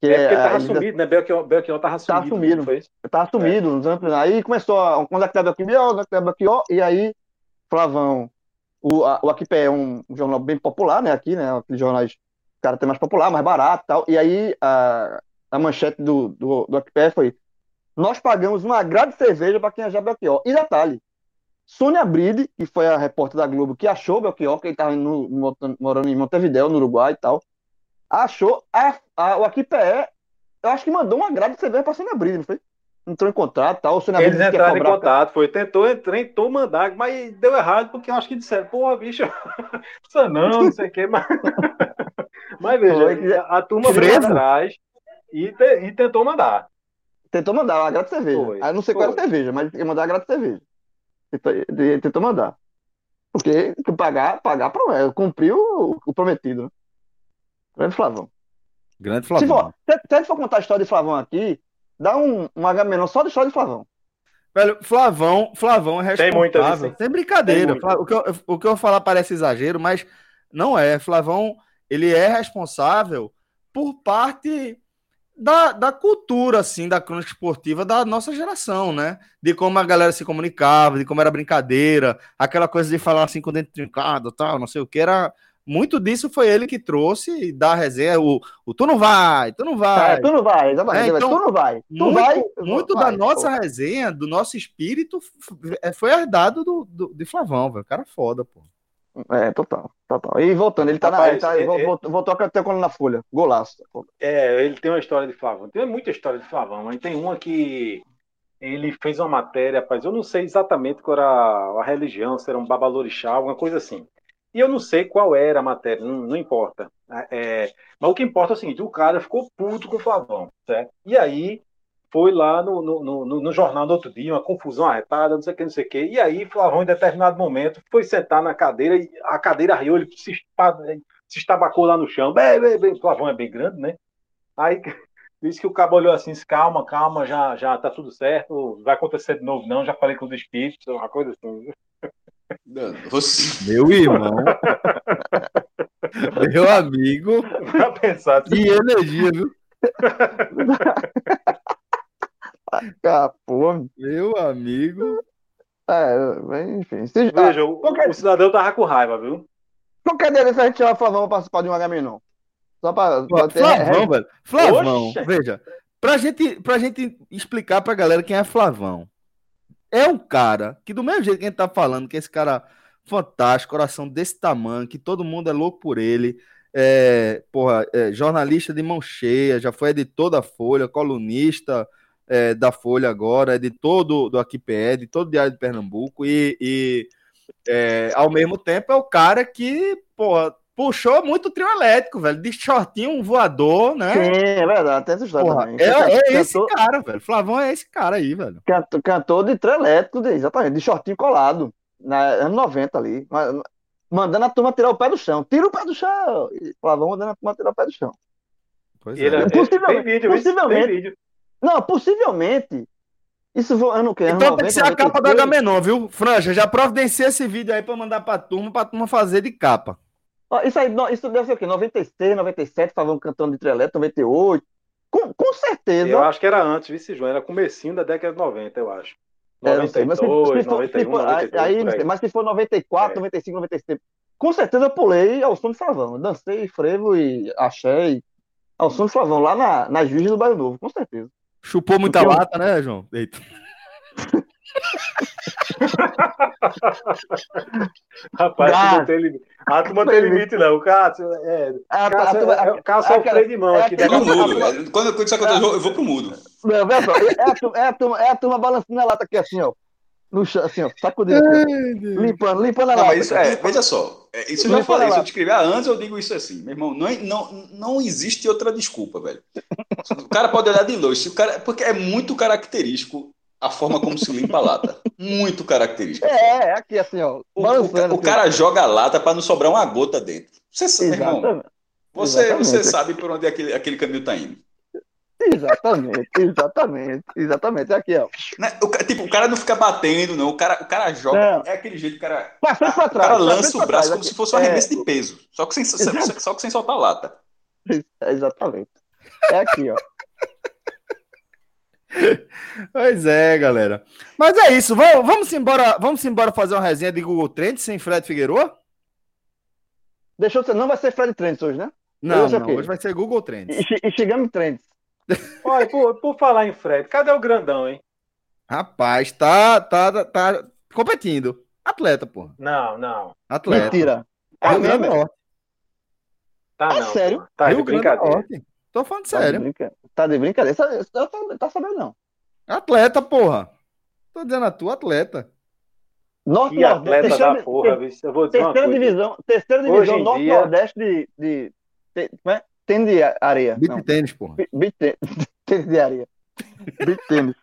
Que é, porque ele tava sumido, né? Belchior, Belchior tava sumido. Tava sumido. Foi isso? Tava sumido. É. Aí começou, a, quando a Belchior, a Belchior, e aí Flavão o, a, o Aquipé é um, um, jornal bem popular, né? Aqui, né? Aqueles jornais, o cara tem mais popular, mais barato tal. E aí a, a manchete do, do, do Aquipé foi: Nós pagamos uma grade de cerveja para quem é Belchior. E detalhe: Sônia Bride, que foi a repórter da Globo que achou Belchior, que ele estava morando em Montevideo, no Uruguai e tal, achou a, a, o Aquipé, eu acho que mandou uma grade de cerveja para Sônia Bride, não foi? Entrou em contato, tal. O Eles entraram em contato, foi, tentou, tentou mandar, mas deu errado, porque eu acho que disseram, porra, bicho, isso não, não sei o que, mas. mas veja, a, a turma foi atrás e, te, e tentou mandar. Tentou mandar uma grata cerveja. Foi, Aí não sei foi. qual era a cerveja, mas ia mandar a grata cerveja. Tentou, tentou mandar. Porque pagar, pagar cumpriu o, o prometido. Né? Grande Flavão. Grande Flavão. Se for, se, se a gente for contar a história de Flavão aqui, Dá um, um H menor só do história de Flavão. Velho, Flavão, Flavão é responsável. Tem muita, Sem brincadeira. O que, eu, o que eu falar parece exagero, mas não é. Flavão, ele é responsável por parte da, da cultura, assim, da crônica esportiva da nossa geração, né? De como a galera se comunicava, de como era brincadeira, aquela coisa de falar assim com o dente trincado, tal, não sei o que, era muito disso foi ele que trouxe da resenha o, o tu não vai, tu não vai. É, tu não vai, exatamente. É, então, tu não vai. Tu muito, vai, muito vai, da nossa pô. resenha, do nosso espírito, é, foi herdado do, do, de Flavão, velho. Cara foda, pô. É, total, total. E voltando, ele tá Rapaz, na. Ele tá, é, voltou, voltou a ter na folha. Golaço. É, ele tem uma história de Flavão. Tem muita história de Flavão, mas tem uma que ele fez uma matéria, rapaz. Eu não sei exatamente qual era a religião, se era um babalorixá, alguma coisa assim. E eu não sei qual era a matéria, não, não importa. É, mas o que importa é o seguinte: o cara ficou puto com o Flavão, certo? E aí foi lá no, no, no, no, jornal do outro dia, uma confusão arretada, não sei o que, não sei o que. E aí, Flavão, em determinado momento, foi sentar na cadeira e a cadeira riu, ele se, se estabacou lá no chão. Bem, bem, bem. Flavão é bem grande, né? Aí disse que o cabo olhou assim, calma, calma, já, já tá tudo certo, vai acontecer de novo, não, já falei com os espíritos, uma coisa assim. Você... Meu irmão. meu amigo. Pra pensar. Que energia, viu? Ah, porra. Meu amigo. É, enfim. Se, Veja, ah, o, qualquer... o, cidadão tava com raiva, viu? Qualquer dia a gente vai falar, vamos participar de um H-Menon. Só pra, pra ter... Flavão, velho. Flavão, Oxe. veja. Pra gente, pra gente explicar pra galera quem é Flavão. É um cara que, do mesmo jeito que a gente tá falando, que esse cara fantástico, coração desse tamanho, que todo mundo é louco por ele. É, porra, é, jornalista de mão cheia, já foi editor da Folha, colunista, é, da Folha agora, é de todo do Aquipé, de todo Diário de Pernambuco, e, e é, ao mesmo tempo é o cara que, porra, puxou muito trio elétrico, velho, de shortinho, um voador, né? Sim, é verdade, tem essa história porra, também. É, é cantor, esse cara, velho, Flavão é esse cara aí, velho. Cantor, cantor de trio elétrico, de, exatamente, de shortinho colado, na ano 90 ali, mandando a turma tirar o pé do chão, tira o pé do chão, Flavão mandando a turma tirar o pé do chão. Pois é. Ele, possivelmente, vídeo, possivelmente, não, possivelmente. Isso foi ano que? Então tem que ser a capa do Agamenon, viu? Franja, já providencia esse vídeo aí pra mandar pra turma, pra turma fazer de capa. Isso aí, isso deve ser o quê? 96, 97, estavam cantando de Trelete, 98. Com, com certeza. Eu acho que era antes, vice João, era comecinho da década de 90, eu acho. 92, é, mas se, se 91, se for, 92, aí, mas se for 94, é. 95, 96, com certeza eu pulei ao som de Flavão. Dancei frevo e achei ao som de Flavão, lá na, nas Virgens do Bairro Novo, com certeza. Chupou muita Porque lata, eu... né, João? Eita. Rapaz, ah, não tem limite. A turma não tem limite, não. O Cássio é. A, Cássio, a, a, Cássio é o freio de mão é aqui. É pro mudo. Quando isso acontece, eu vou pro mudo. Não, vê só, é, a, turma, é, a turma, é a turma balançando a lata aqui assim, ó. No chão, assim, ó, sacudindo limpando, limpando a lata. Mas isso, é, veja só, é, isso eu já falei, se eu te escrever antes, eu digo isso assim, meu irmão, não, não, não existe outra desculpa, velho. O cara pode olhar de longe, o cara, porque é muito característico a forma como se limpa a lata. Muito característico. É, é aqui assim, ó. O, o, o assim, cara joga a lata para não sobrar uma gota dentro. Você sabe, irmão. Você, você sabe por onde aquele, aquele caminho tá indo. Exatamente, exatamente, exatamente. Aqui, ó. Né, o, tipo, o cara não fica batendo, não. O cara, o cara joga. Não. É aquele jeito, o cara. Frente, pra trás, o cara lança o braço como se fosse um arremesso é... de peso. Só que, sem, só que sem soltar a lata. Exatamente. É aqui, ó. Pois é, galera. Mas é isso. Vamos, vamos embora, vamos embora fazer uma resenha de Google Trends sem Fred Figueiredo? Deixou ser, não vai ser Fred Trends hoje, né? Não, hoje, não, hoje vai ser Google Trends. E, e chegamos Trends. Olha, por, por falar em Fred, cadê o grandão, hein? Rapaz, tá, tá, tá competindo. Atleta, pô. Não, não. Atleta. Mentira. É do Norte. Tá, é não. sério? Tá Rio de brincadeira. Tô falando tá sério. De brinca... Tá de brincadeira? Tá, tá, tá sabendo, não. Atleta, porra. Tô dizendo a tua atleta. Norte que atleta terceira, da porra, eu vou dizer terceira divisão, terceira divisão Norte-Nordeste de, de, de, como é? Tênis de areia. Beat tênis, porra. Beat tênis de areia. Beat tênis.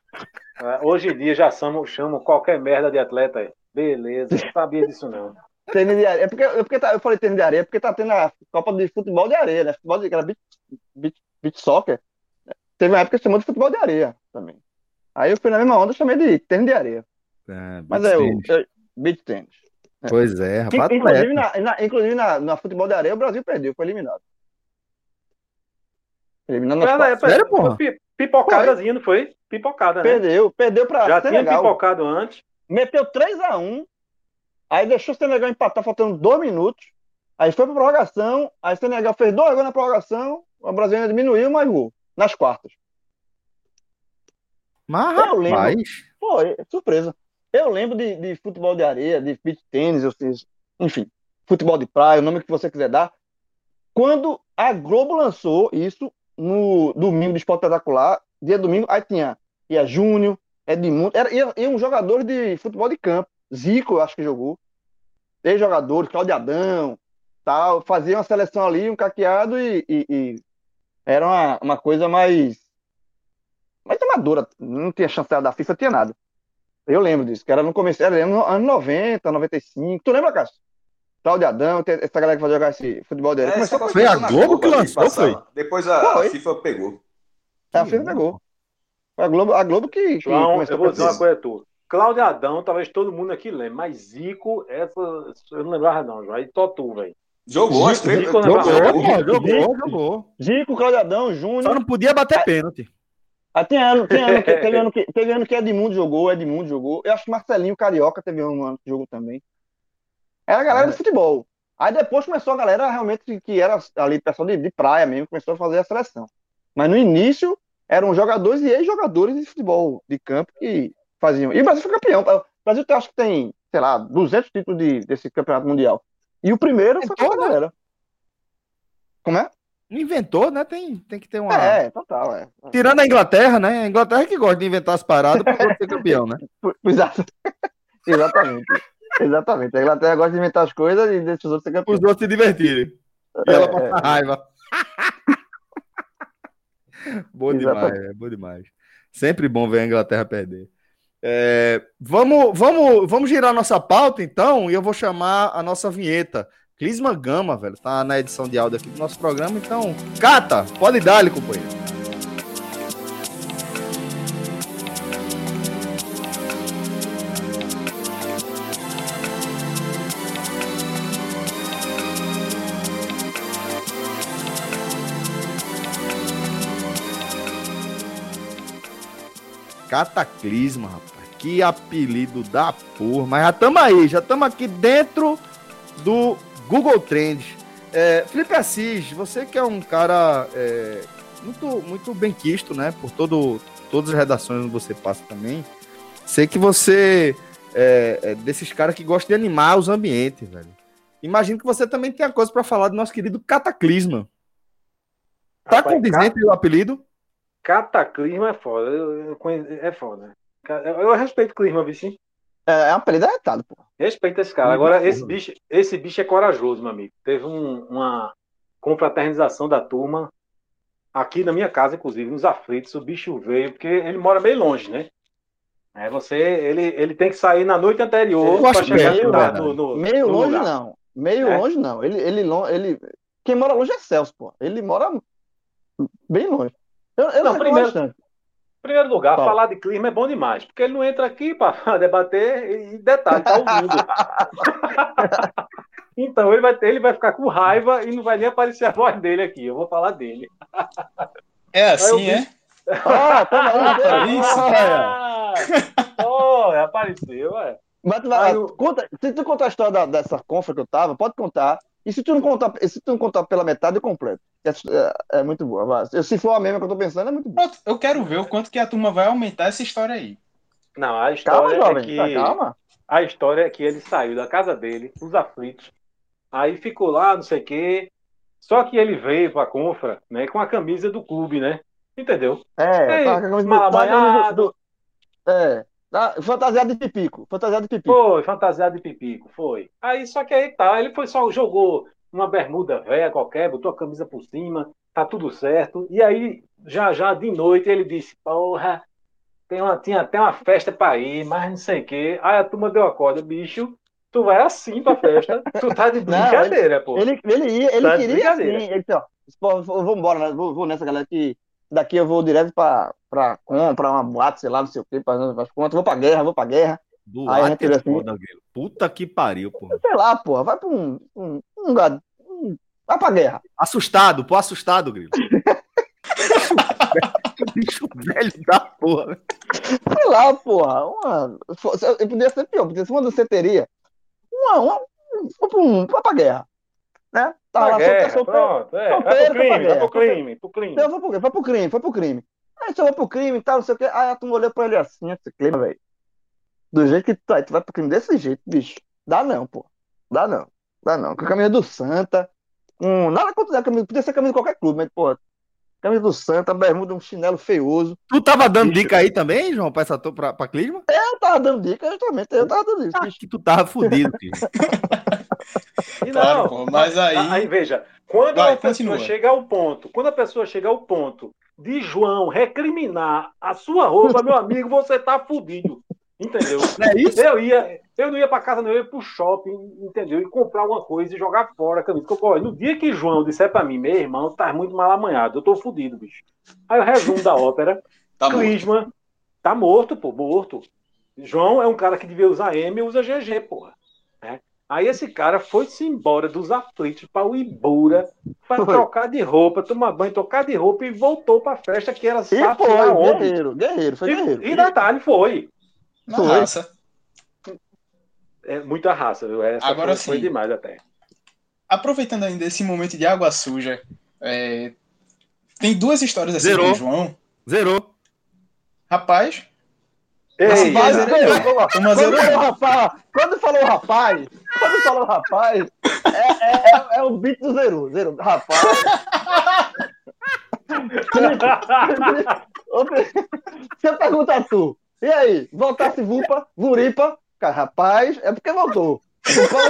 Hoje em dia já chamam, chamam qualquer merda de atleta aí. Beleza, não sabia disso não. Tênis de areia. É porque, é porque tá, eu falei tênis de areia, porque tá tendo a Copa de Futebol de Areia, né? Futebol de, era beat, beat, beat soccer. Teve uma época que chamou de futebol de areia também. Aí eu fui na mesma onda, chamei de tênis de areia. É, Mas é o beat tênis. É. Pois é, rapaz. Inclusive, na, na, inclusive na, na futebol de areia, o Brasil perdeu, foi eliminado. Eliminando Cara, é, Sério, porra? Pipocadazinha, não foi? Pipocada, né? Perdeu, perdeu pra Já Senegal. tinha pipocado antes. Meteu 3x1. Aí deixou o Senegal empatar faltando 2 minutos. Aí foi pra prorrogação, aí o Senegal fez dois gols na prorrogação, o Brasil diminuiu mais gol, nas quartas. Mas, Eu lembro. rapaz, Foi, surpresa. Eu lembro de, de futebol de areia, de beach tênis, ou seja, enfim, futebol de praia, o nome que você quiser dar. Quando a Globo lançou isso no domingo de esporte espetacular, dia domingo, aí tinha ia Júnior, Edmundo, era, ia, ia um jogador de futebol de campo, Zico, eu acho que jogou, três jogadores, Claudio Adão, tal, fazia uma seleção ali, um caqueado e, e- e era uma, uma coisa mais, mais amadora, não tinha chanceler da FIFA, tinha nada. Eu lembro disso, que era no começo, era ano, ano 90, 95. Tu lembra, Cássio? Cláudio Adão, essa galera que vai jogar esse futebol de areia. É, Começou com Foi a Globo que lançou, foi? Depois a, a Foi. FIFA pegou. a FIFA pegou. Foi a Globo, a Globo que, que João, começou eu vou dizer uma coisa a tu. Cláudio Adão, talvez todo mundo aqui lembre, mas Zico, essa, eu não lembrava não, João. Aí Totu, velho. Jogou, as três. Zico, jogou, Jogou, jogou, Zico. jogou. Zico, Cláudio Adão, Só Júnior. não podia bater pênalti. Ah, tem ano, tem ano, que, teve ano que, teve ano que Edmundo jogou, Edmundo jogou. Eu acho que Marcelinho Carioca teve um ano que jogou também. Era a galera É. do futebol. Aí depois começou a galera realmente que- que era ali, pessoal de, de praia mesmo, começou a fazer a seleção. Mas no início eram jogadores e ex-jogadores de futebol de campo que faziam. E o Brasil foi campeão. O Brasil tem- acho que tem, sei lá, 200 títulos de, desse campeonato mundial. E o primeiro foi com Inventou, essa né? galera. Como é? Inventou, né? Tem, tem que ter uma. É, total, é. Tirando a Inglaterra, né? A Inglaterra que gosta de inventar as paradas para poder ser campeão, né? Exato. Exatamente. Exatamente. A Inglaterra gosta de inventar as coisas e deixa os outros ser Os campeões. outros se divertirem. E É, ela passa raiva. bom demais, é bom demais. Sempre bom ver a Inglaterra perder. É, vamos, vamos, vamos girar nossa pauta, então, e eu vou chamar a nossa vinheta. Clisma Gama, velho, tá na edição de áudio aqui do nosso programa, então, Cata, pode dar-lhe, companheiro. Cataclisma, rapaz. Que apelido da porra. Mas já estamos aí, já estamos aqui dentro do Google Trends. É, Felipe Assis, você que é um cara é, muito, muito bem quisto, né? Por todo, todas as redações onde você passa também. Sei que você é, é desses caras que gostam de animar os ambientes, velho. Imagino que você também tenha coisa para falar do nosso querido Cataclisma. Tá Rapaz, condizente o apelido? Cataclisma é foda. eu- eu conhe- é foda. Eu, eu respeito o clima, Vicente. É, é um apelido arretado, pô. Respeito esse cara. Agora, esse bicho, esse bicho é corajoso, meu amigo. Teve um- uma confraternização da turma aqui na minha casa, inclusive, nos aflitos. O bicho veio, porque ele mora meio longe, né? É, você, ele, ele tem que sair na noite anterior para chegar perto, no, no, no- Meio no longe, lugar. não. Meio É? longe, não. Ele, ele, lon- ele, quem mora longe é Celso, pô. Ele mora bem longe. Eu, eu Não, primeiro- bastante. Primeiro lugar, Fala. falar de clima é bom demais, porque ele não entra aqui para debater e detalhe, tá ouvindo. então ele vai, ter, ele vai ficar com raiva e não vai nem aparecer a voz dele aqui. Eu vou falar dele. É assim, é? Ah, toma aí, Isso. Ah, oh, apareceu, é. Mas tu vai, Aí eu- conta, se tu contar a história da- dessa confra que eu tava, pode contar. E se tu não contar, se tu não contar pela metade, eu completo. É, é- é muito boa. vai. Se for a mesma que eu tô pensando, é muito boa. Pronto, eu quero ver o quanto que a turma vai aumentar essa história aí. Não, a Calma, história jovem. é que Tá, calma. a história é que ele saiu da casa dele, os aflitos. Aí ficou lá, não sei o quê. Só que ele veio pra Confra, né, com a camisa do clube, né? Entendeu? É, Ei, tá com a camisa tá do- É, tá fantasiado de pipico. Fantasiado de pipico. Foi, fantasiado de pipico, foi. Aí, só que aí tá, ele foi só, jogou uma bermuda velha qualquer, botou a camisa por cima, tá tudo certo. E aí, já já de noite, ele disse, porra, tem uma, tinha até uma festa pra ir, mas não sei o quê. Aí a turma deu a corda, bicho, tu vai assim pra festa, tu tá de Não, brincadeira, pô. Ele, ele ia, ele Tá queria assim. brincadeira. Ele disse, ó, vou embora, né? vou, vou nessa galera que daqui eu vou direto pra, pra comprar uma boate, sei lá, não sei o quê, pra as contas, vou pra guerra, vou pra guerra. Do Aí a gente é assim- foda. Puta que pariu, porra. Sei lá, porra, vai pra um, um, um lugar. um- vai pra guerra. Assustado, pô, assustado, Grilo. Bicho velho da porra. Sei lá, porra. Uma, eu podia ser pior, podia ser uma danceteria. Uma, uma, um, um, vai pra guerra. Né? Tava Pra lá guerra, solteiro, pronto, é, vai solteiro, pro foi pra crime, vai pro crime, pro crime. Então, foi pro, foi pro crime, foi pro crime. Aí você vai pro crime e tal, não sei o quê. Aí a turma olhou pra ele assim, esse clima, velho. Do jeito que tu, aí tu vai pro crime desse jeito, bicho. Dá não, pô. Dá não. Dá não. Com a camisa do Santa. Um, nada contra a camisa, podia ser a camisa de qualquer clube, mas, pô. Camisa do Santa, bermuda, um chinelo feioso. Tu tava dando Bicho. dica aí também, João, pra, essa, pra, pra Clisma? Eu tava dando dica, justamente. Eu tava dando isso, Acho que tu tava fudido, filho. E Claro, não, mas aí- aí veja, quando Vai, a pessoa continua. chega ao ponto, quando a pessoa chega ao ponto de João recriminar a sua roupa, meu amigo, você tá fudido. Entendeu? Não é isso? Eu ia, eu não ia pra casa, não, eu ia pro shopping, entendeu? E comprar alguma coisa e jogar fora a camisa. Porque, no dia que João disser pra mim, meu irmão, tá muito mal amanhado, eu tô fudido, bicho. Aí o resumo da ópera, Tá. Clisma tá morto, pô, morto. João é um cara que devia usar M e usa GG, porra. Aí esse cara foi-se embora dos aflitos para o Ibura para Foi. trocar de roupa, tomar banho, trocar de roupa e voltou pra festa que era sabe foi, onde. guerreiro, guerreiro, foi guerreiro. E, e detalhe, foi. Na Foi. raça. É muita raça, viu? Essa Agora foi, foi sim. demais até. Aproveitando ainda esse momento de água suja, é, tem duas histórias assim Zerou. João. Zerou. Rapaz, Ei, Mas quando zero. falou rapaz, quando falou rapaz, quando falou rapaz, é, é, é, é o beat do zero, zero. Rapaz, outra- se eu perguntar a tu, e aí, voltasse Vupa, Vuripa, cara, rapaz, é porque voltou.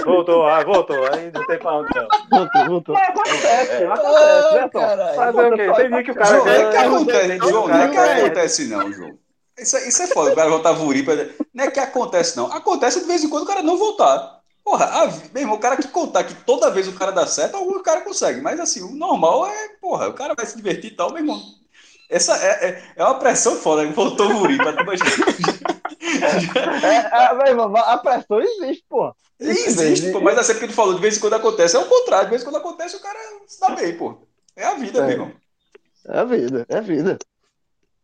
voltou, ah, voltou. Aí não tem pra onde não. Voltou, voltou. Mas acontece, É. acontece, né, caralho. Fazer o quê? Tem dia que o cara. Não é que É, acontece, João, não é que É. acontece não, é- isso é foda, o cara voltar Vuripa. Não é que acontece não. Acontece de vez em quando o cara não voltar. Porra, a, meu irmão, o cara que contar que toda vez o cara dá certo, algum cara consegue. Mas assim, o normal é, porra, o cara vai se divertir e tal, meu irmão. Essa é, é, é uma pressão foda, voltou Vuripa. tu imagina. É, é, meu irmão, a pressão existe, pô. Existe, pô, mas assim, porque tu falou, de vez em quando acontece, é o contrário, de vez em quando acontece, o cara se dá bem, pô. É a vida, É. meu irmão. É vida, é vida.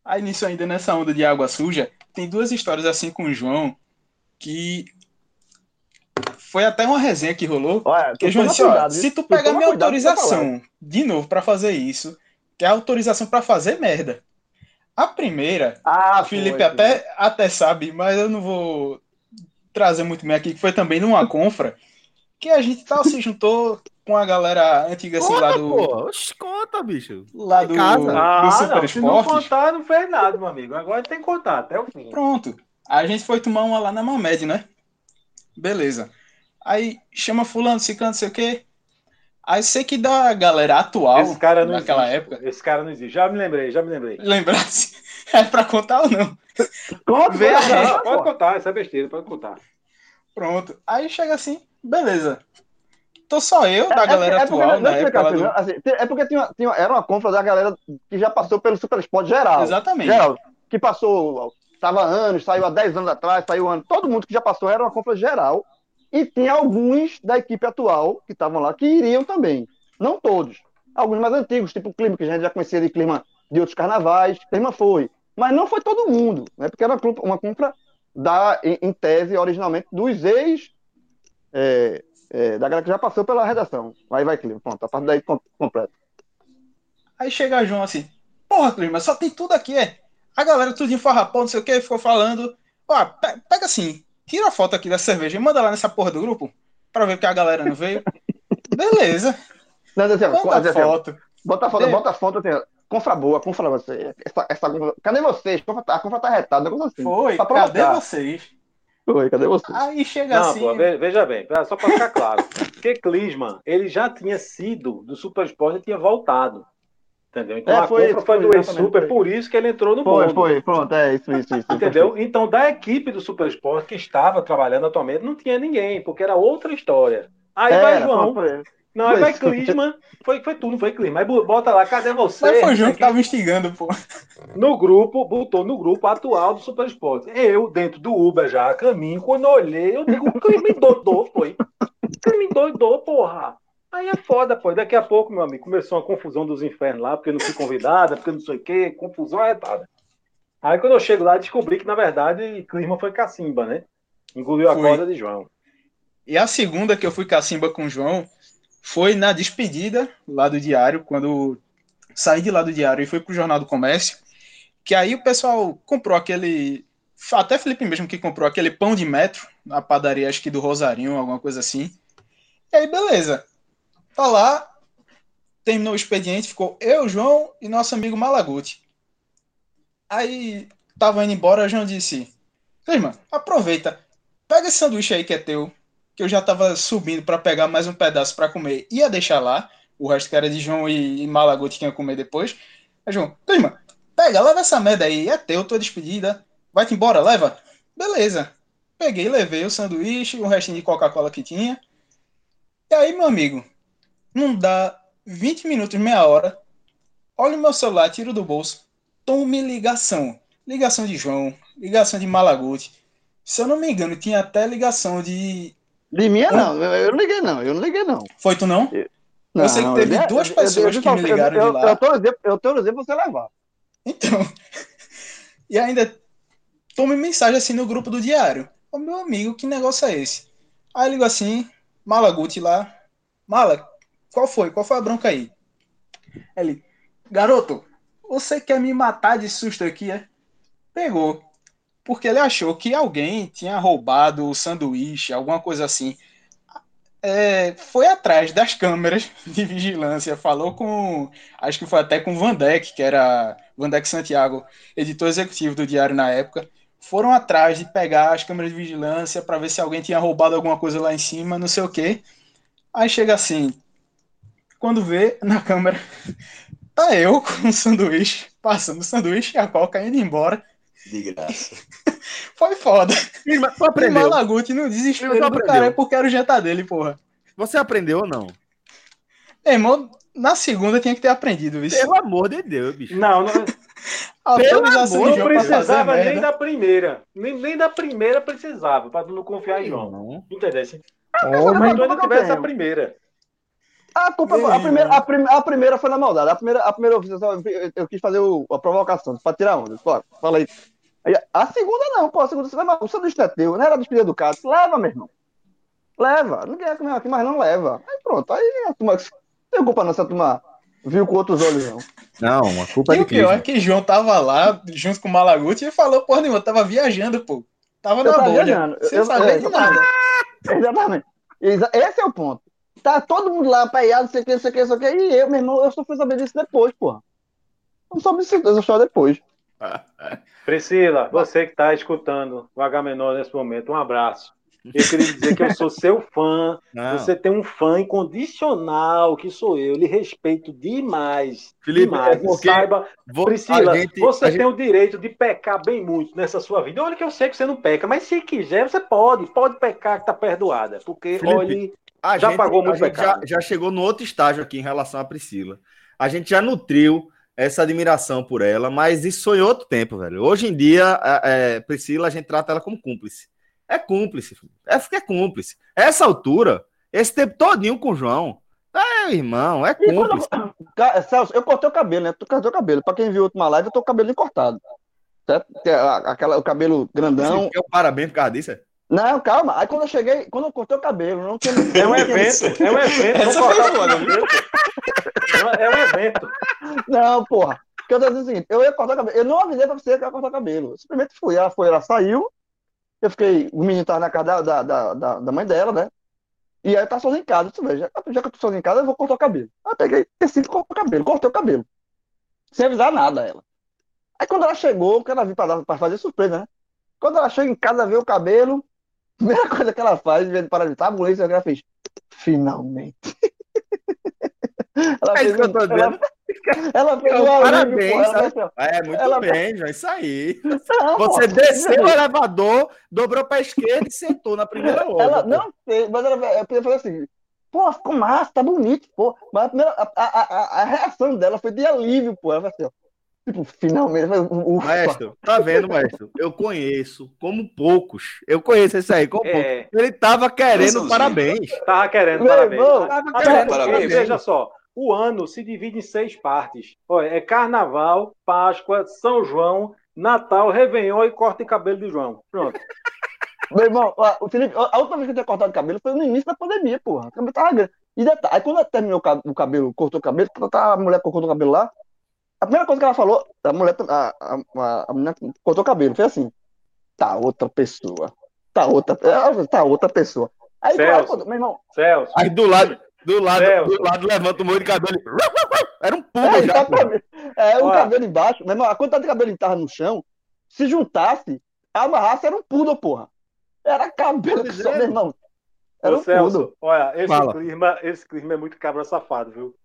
Aí nisso ainda nessa onda de água suja, tem duas histórias assim com o João que foi até uma resenha que rolou. Olha, Porque tu João disse, ó, cuidado, se tu pegar minha cuidado que autorização de novo pra fazer isso, que é autorização pra fazer merda. A primeira, Ah, o Felipe foi, até, até sabe, mas eu não vou trazer muito bem aqui, que foi também numa confra, que a gente tal se juntou com a galera antiga assim lá Conta, do, pô. Oxe, conta, bicho. lá do, casa. do Ah, Super não, se não contar, não fez nada, meu amigo. Agora tem que contar até o fim. Pronto. A gente foi tomar uma lá na Mamed, né? Beleza. Aí chama fulano, ciclano, não sei o quê. Aí sei que da galera atual, Esse cara não naquela existe. época, Esse cara não existe. Já me lembrei, já me lembrei. lembrasse, é pra contar ou não. Conta, Pode pô. contar, isso é besteira, pode contar. Pronto. Aí chega assim, beleza. Tô só eu, da É- galera é porque- atual, na época lá assim, do... né? Assim, É porque tinha, tinha- era uma compra da galera que já passou pelo Super Sport geral. Exatamente. Geral, que passou, estava há anos, saiu há 10 anos atrás, saiu ano. Todo mundo que já passou era uma compra geral. E tinha alguns da equipe atual que estavam lá que iriam também. Não todos. Alguns mais antigos, tipo o Clima, que a gente já conhecia de Clima de outros carnavais. Clima foi. Mas não foi todo mundo, né? Porque era uma compra- uma compra da, em, em tese, originalmente, dos ex. É, é, da galera que já passou pela redação. Aí vai, Clima. Pronto, a parte daí com- completa. Aí chega João assim, porra, Clima, só tem tudo aqui, é. A galera tudo em farrapão, não sei o que, ficou falando. Ó, pe- pega assim, tira a foto aqui da cerveja e manda lá nessa porra do grupo, pra ver que a galera não veio. Beleza, Não, assim, ó, manda a foto. Bota a foto, bota a foto assim. Confra boa, confra você. Essa, essa, cadê vocês? Tá- A confra tá retada, negócio assim. Foi, cadê vocês? Foi, cadê vocês? Aí chega Não, assim, pô, ve- veja bem, só para ficar claro. Porque Clisman, ele já tinha sido do Super Sport e tinha voltado. Entendeu? Então É, a foi compra foi foi, do exatamente, Super, foi. por isso que ele entrou no Foi, foi, pronto, é isso, isso, isso. Entendeu? Então, da equipe do Super Sport que estava trabalhando atualmente, não tinha ninguém, porque era outra história. Aí vai Era, João. foi. Não, aí foi isso. Clisman. Foi, foi tudo, foi Clisman. Aí bo- bota lá, cadê você? mas foi o João Não que tava instigando, pô. no grupo, botou no grupo atual do Super Esporte. Eu, dentro do Uber já, a caminho, quando eu olhei, eu digo, o crime doidou, foi. Crime doidou, porra. Aí é foda, pô. Daqui a pouco, meu amigo, começou uma confusão dos infernos lá, porque eu não fui convidada, porque não sei o quê, confusão arretada. Aí quando eu chego lá, descobri que, na verdade, Clisma foi cacimba, né? Engoliu a Foi. corda de João. E a segunda que eu fui cacimba com o João foi na despedida lá do diário, quando saí de lá do diário e fui pro Jornal do Comércio, que aí o pessoal comprou aquele. Até Felipe mesmo que comprou aquele pão de metro na padaria, acho que do Rosarinho, alguma coisa assim. E aí, beleza. Tá lá, terminou o expediente, ficou eu, João e nosso amigo Malaguti. Aí tava indo embora, João disse: Irmã, aproveita, pega esse sanduíche aí que é teu, que eu já tava subindo para pegar mais um pedaço para comer, ia deixar lá, o resto que era de João e, e Malaguti que ia comer depois. Aí João, irmã, pega, leva essa merda aí, é teu, tua despedida, vai-te embora, leva. Beleza. Peguei, levei o sanduíche, o restinho de Coca-Cola que tinha. E aí, meu amigo, não dá 20 minutos, meia hora, olha o meu celular, tiro do bolso, tome ligação. Ligação de João, ligação de Malaguti. Se eu não me engano, tinha até ligação de. De minha, não. Eu não liguei, não. Eu não liguei, não. Foi tu, não? Eu, não, eu sei que teve eu, duas eu, pessoas que me ligaram de lá. Eu eu tô dizendo pra você levar. Então. E ainda tome mensagem assim no grupo do diário. Ô meu amigo, que negócio é esse? Aí eu ligo assim, Malaguti lá. Mala, qual foi? Qual foi a bronca aí? Ele, garoto, você quer me matar de susto aqui, é? Pegou. Porque ele achou que alguém tinha roubado o sanduíche, alguma coisa assim. É, foi atrás das câmeras de vigilância, falou com. Acho que foi até com o Vandeck, que era Vandeck Santiago, editor executivo do diário na época. Foram atrás de pegar as câmeras de vigilância para ver se alguém tinha roubado alguma coisa lá em cima, não sei o quê. Aí chega assim, quando vê na câmera, tá eu com um sanduíche, passando o sanduíche e a coca indo embora. De graça. Foi foda. Tu aprendeu. E Malaguti no desespero do cara porque era o jantar dele, porra. Você aprendeu ou não? irmão, na segunda tinha que ter aprendido isso. Pelo amor de Deus, bicho. Não, não. Pelo amor, não precisava nem da primeira. Nem, nem da primeira precisava, pra tu não confiar em João. Não. Entendeu? Mas tu ainda tivesse a primeira. A culpa, a primeira, a, prim, a primeira foi na maldade. A primeira, a primeira eu, eu quis fazer o, a provocação, pra tirar onda. Pô, falei. A segunda não, pô, a segunda você leva. O sanduíche é teu, não era despedida do cara. Leva, meu irmão. Leva. Ninguém quer comer aqui, mas não leva. Aí pronto. Aí a turma. Tem culpa não, essa turma viu com outros olhos, não. Não, a culpa e é de o pior é que João tava lá, junto com o Malaguti, e falou, porra nenhuma, tava viajando, pô. Tava eu na bolha. Viajando. Sem saber de nada. Exatamente. Esse é o ponto. Tá todo mundo lá apanhado, não sei o que, não sei o que, não sei o que. E eu, meu irmão, eu só fui saber disso depois, porra. Eu não soube disso, só depois. Priscila, você que está escutando o H menor nesse momento, um abraço. Eu queria dizer que eu sou seu fã. Não. Você tem um fã incondicional, que sou eu. Lhe respeito demais. Felipe, demais. É porque Saiba, vou, Priscila, gente, você tem gente... o direito de pecar bem muito nessa sua vida. Olha que eu sei que você não peca, mas se quiser, você pode. Pode pecar que tá perdoada. Porque, Felipe, olha, a já gente, pagou muito a gente já, já, chegou no outro estágio aqui em relação à Priscila. A gente já nutriu essa admiração por ela, mas isso foi outro tempo, velho. Hoje em dia, é, Priscila, a gente trata ela como cúmplice. É cúmplice, é porque é cúmplice. Essa altura, esse tempo todinho com o João, é, irmão, é cúmplice. Quando, Celso, eu cortei o cabelo, né? Tu cortou o cabelo. Pra quem viu a última live, eu tô com o cabelo cortado. Certo? Aquela, o cabelo grandão. Você quer parabéns por causa disso? É? Não, calma. Aí quando eu cheguei, quando eu cortei o cabelo, não tinha. É um evento, é um evento. Essa foi foda, É um evento. Não, porra. Porque eu tô dizendo o seguinte, eu ia cortar o cabelo. Eu não avisei pra você que eu ia cortar o cabelo. Eu simplesmente fui. Ela foi, ela saiu. Eu fiquei, o menino tava na casa da, da, da, da mãe dela, né? E aí tá sozinho em casa. Eu disse, já, já que eu tô sozinho em casa, eu vou cortar o cabelo. Aí peguei, tecido e cortei o cabelo. Cortei o cabelo. Sem avisar nada a ela. Aí quando ela chegou, que ela vir pra, pra fazer surpresa, né? Quando ela chega em casa, vê o cabelo, primeira coisa que ela faz, em vez de estar, a mulher, ela fez, finalmente. ela é fez, isso que eu tô ela, ela fez um parabéns. Ela, é, muito ela, bem, João, isso aí. Não, Você desceu o elevador, dobrou pra esquerda e sentou na primeira hora. Ela não fez, mas ela, ela fazer assim, pô, ficou massa, tá bonito, pô. Mas a, primeira, a, a, a, a reação dela foi de alívio, pô. Ela falou assim, ó, Tipo, finalmente. Ufa. Maestro, tá vendo, maestro? Eu conheço como poucos. Eu conheço esse aí como é. poucos. Ele tava querendo parabéns. Tava querendo Meu parabéns. Irmão, tava querendo parabéns. Veja só, o ano se divide em seis partes. Olha, é Carnaval, Páscoa, São João, Natal, Réveillon e corte de cabelo de João. Pronto. Meu irmão, o Felipe, a última vez que eu tinha cortado o cabelo foi no início da pandemia, porra. O cabelo tava grande. E detalhe, aí quando terminou o cab- o cabelo, cortou o cabelo, quando tá a mulher cortou o cabelo lá, a primeira coisa que ela falou, a mulher, a, a, a, a menina cortou o cabelo, fez assim, tá outra pessoa, tá outra, é, tá outra pessoa. Aí, Celso. quando- meu irmão, Celso, Aí do lado, do lado, Celso. do lado levanta o molho de cabelo. Era um pulo é, já. é, o Ó. cabelo embaixo, meu irmão, a quantidade de cabelo que tava no chão, se juntasse, amarrasse, era um poodle, porra. Era cabelo que só, é. meu irmão. Era Ô, um. Celso, olha, esse Fala. clima, esse clima é muito cabra safado, viu?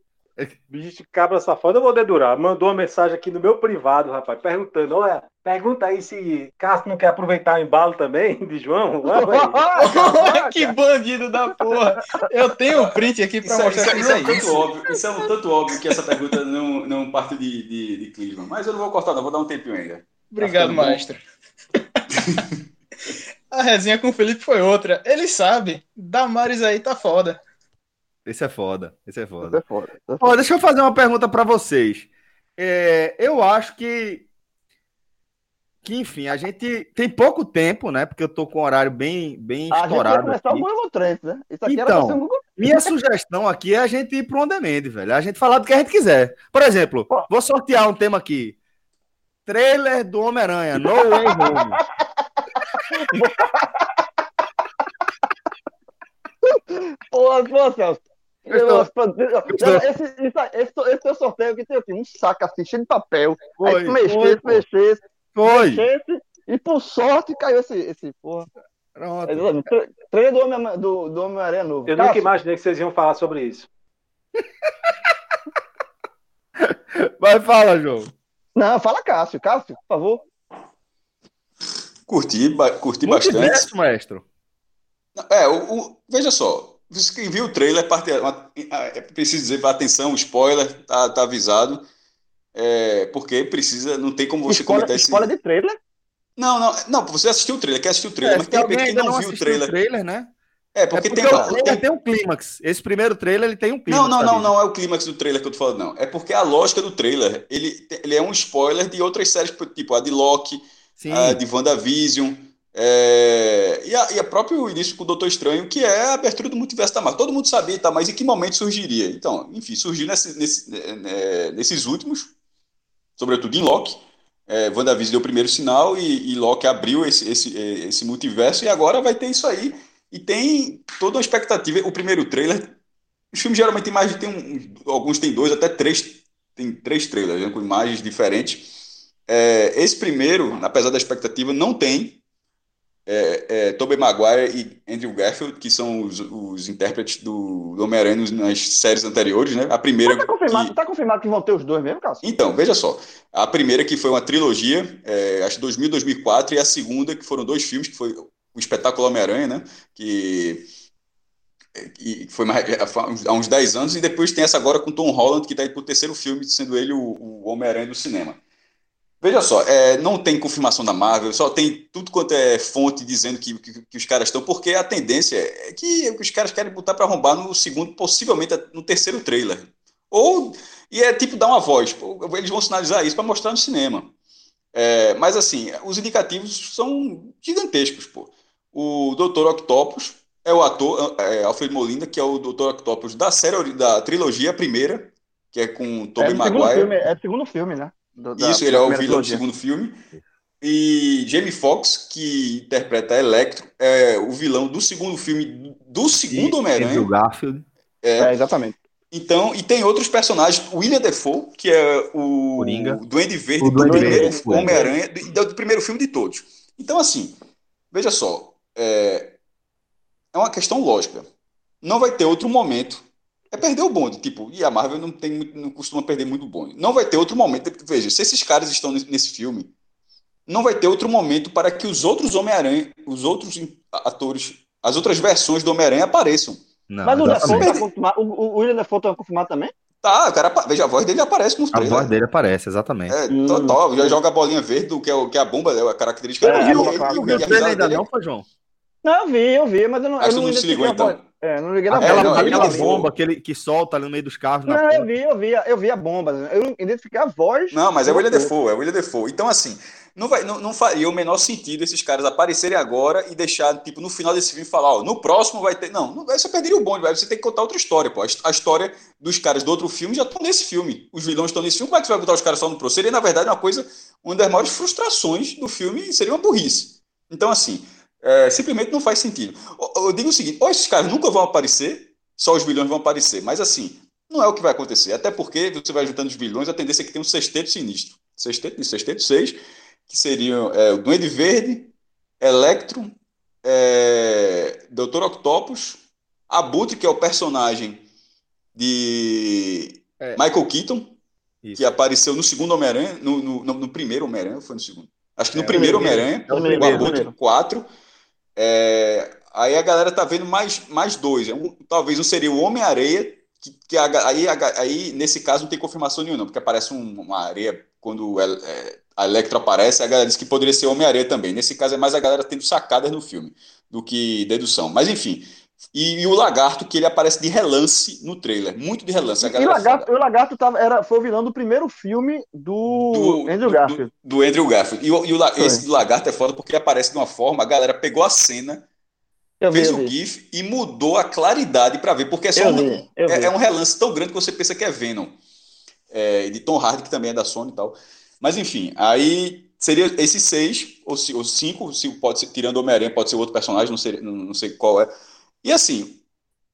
Bicho de cabra safado, eu vou dedurar. Mandou uma mensagem aqui no meu privado, rapaz, perguntando: olha, pergunta aí se Cássio não quer aproveitar o embalo também de João. Que bandido da porra. Eu tenho o print aqui pra Isso, é- mostrar isso, é- isso é um é tanto isso. óbvio, isso é um tanto óbvio que essa pergunta não, não parte de, de, de Clisman. Mas eu não vou cortar, não, vou dar um tempinho ainda. Obrigado, Tá maestro. A resenha com o Felipe foi outra. Ele sabe. Damares aí tá foda. Esse é foda, esse é foda. é foda. isso é foda. Ó, deixa eu fazer uma pergunta pra vocês. É, eu acho que, que, enfim, a gente tem pouco tempo, né? Porque eu tô com o horário bem, bem A gente estourado começar aqui. o Google Trends, né? Isso aqui era Então. um Google Minha sugestão aqui é a gente ir pro on demand, velho. A gente falar do que a gente quiser. Por exemplo, Pô. vou sortear um tema aqui. Trailer do Homem-Aranha, No Way Home. Pô, Celso. Eu Eu, estou- não, esse, esse, esse, esse teu sorteio que tem aqui, um saco assim, cheio de papel. Foi, aí tu mexesse, foi, mexesse, Foi. mexesse, e por sorte caiu esse, esse porra. Pronto. Exatamente. Tre- Trailer do Homem- do, do Homem-Aranha novo. Eu nunca Cássio, imaginei que vocês iam falar sobre isso. Vai, fala, João. Não, fala Cássio. Cássio, por favor. Curti, ba- curti bastante. Multiverso, maestro. É, o, o- veja só. Você quem viu o trailer, parte, uma- é preciso dizer, atenção, spoiler, tá, tá avisado. É, porque precisa, não tem como você Spoiler, comentar esse. spoiler de trailer. Não, não, não, você assistiu o trailer, quer assistir o trailer, É, mas alguém quem ainda não, viu o trailer. o trailer, né? É, porque, é porque tem, o trailer tem- tem um clímax. Esse primeiro trailer ele tem um clímax. Não, não, não, não é o clímax do trailer que eu tô falando, não. É porque a lógica do trailer, ele, ele é um spoiler de outras séries, tipo a de Loki, Sim. a de WandaVision, é, e, a, e a próprio início com o Doutor Estranho, que é a abertura do multiverso da Marvel. Todo mundo sabia, tá, mas em que momento surgiria? Então, enfim, surgiu nesse, nesse, é, nesses últimos, sobretudo em Loki. É, WandaVision deu o primeiro sinal e, e Loki abriu esse, esse, é, esse multiverso e agora vai ter isso aí. E tem toda uma expectativa. O primeiro trailer, os filmes geralmente tem mais tem um, alguns tem dois, até três, tem três trailers né, com imagens diferentes. É, esse primeiro, apesar da expectativa, não tem é, é, Tobey Maguire e Andrew Garfield, que são os, os intérpretes do, do Homem-Aranha nas- séries anteriores, né? A primeira Tá confirmado, que- tá confirmado que vão ter os dois mesmo, Cássio? então, veja só. A primeira que foi uma trilogia, é, acho que 2000, 2004, e a segunda que foram dois filmes, que foi o Espetáculo Homem-Aranha, né? Que, que foi mais- há uns 10 anos, e depois tem essa agora com Tom Holland, que está aí pro terceiro filme, sendo ele o, o Homem-Aranha do cinema. Veja só, é, não tem confirmação da Marvel, só tem tudo quanto é fonte dizendo que, que, que os caras estão, porque a tendência é que os caras querem botar para arrombar no segundo, possivelmente no terceiro trailer. Ou, e é tipo dar uma voz, eles vão sinalizar isso para mostrar no cinema. É, mas assim, os indicativos são gigantescos, pô. O Dr. Octopus é o ator, é, Alfred Molina, que é o Dr. Octopus da série, da trilogia primeira, que é com É Tobey segundo Maguire. filme, é do segundo filme, né? Do- da- Isso, ele é o vilão do trilogia. segundo filme. E Jamie Foxx, que interpreta Electro, é o vilão do segundo filme do segundo Homem-Aranha. Garfield. É, exatamente. Então, e tem outros personagens, William Defoe, que é o Coringa. Duende Verde O do Duende primeiro Verde. Homem-Aranha, do, do primeiro filme de todos. Então, assim, veja só, é, é uma questão lógica. Não vai ter outro momento. É perder o bonde, tipo, e a Marvel não, tem, não costuma perder muito bonde. Não vai ter outro momento. Veja, se esses caras estão nesse, filme, não vai ter outro momento para que os outros Homem-Aranha, os outros atores, as outras versões do Homem-Aranha apareçam. Não, Mas o Defoe exatamente. tá confirmado. O, William Defoe tá confirmado também? Tá, o cara, veja, a voz dele aparece no A trailer. voz dele aparece, exatamente. É, Hum. total, já joga a bolinha verde, o que é, o que é a bomba, é a característica É, é, E- e- e a dele é- não, foi, João? Não, eu vi, eu vi, mas eu não. Acho que eu todo mundo se ligou identifiquei a então. voz. É, não liguei na Aquela, não, aquela bomba que, ele, que solta ali no meio dos carros. Não, eu vi, eu vi, eu vi a bomba. Eu identifiquei a voz. Não, mas é o William. Defoe, é o William Defoe. Então, assim, não, vai, não, não faria o menor sentido esses caras aparecerem agora e deixar, tipo, no final desse filme falar, ó, no próximo vai ter. Não, não você perderia o bonde, vai. Você tem que contar outra história, pô. A história dos caras do outro filme já estão nesse filme. Os vilões estão nesse filme, como é que você vai botar os caras só no próximo? Seria, na verdade, uma coisa, uma das maiores frustrações do filme seria uma burrice. Então, assim, é, simplesmente não faz sentido. Eu, eu digo o seguinte: ou esses caras nunca vão aparecer, só os vilões vão aparecer, mas assim. Não é o que vai acontecer. Até porque você vai juntando os vilões, a tendência é que tem um sexteto sinistro. Sexteto, sexteto seis, que seriam é, o Duende Verde, Electro, é, Doutor Octopus, Abutre, que é o personagem de É. Michael Keaton, Isso. que apareceu no segundo Homem-Aranha, no, no, no- no primeiro Homem-Aranha, foi no segundo? Acho que no É, primeiro o primeiro. Homem-Aranha, É o Abutre primeiro. 4. É, aí a galera tá vendo mais, mais dois. É um- talvez um seria o Homem-Areia, que, que a- aí, a- aí nesse caso não tem confirmação nenhuma, porque aparece um- uma areia quando el- é, a Electro aparece, a galera diz que poderia ser Homem-Areia também. Nesse caso é mais a galera tendo sacadas no filme do que dedução. Mas enfim. E, e o Lagarto, que ele aparece de relance no trailer. Muito de relance. E Lagarto, o Lagarto tava, era, foi o vilão do primeiro filme do, do, Andrew Garfield. do- do Andrew Garfield. E, o- e o esse Lagarto é foda porque ele aparece de uma forma, a galera pegou a cena, Eu vi, fez eu o vi. GIF e mudou a claridade pra ver, porque é só um, vi, é, vi. é um relance tão grande que você pensa que é Venom. É, de Tom Hardy, que também é da Sony e tal. Mas enfim, aí seria esses seis, ou, ou cinco, se pode ser, tirando o Homem-Aranha, pode ser outro personagem, não sei, não sei qual é. E assim,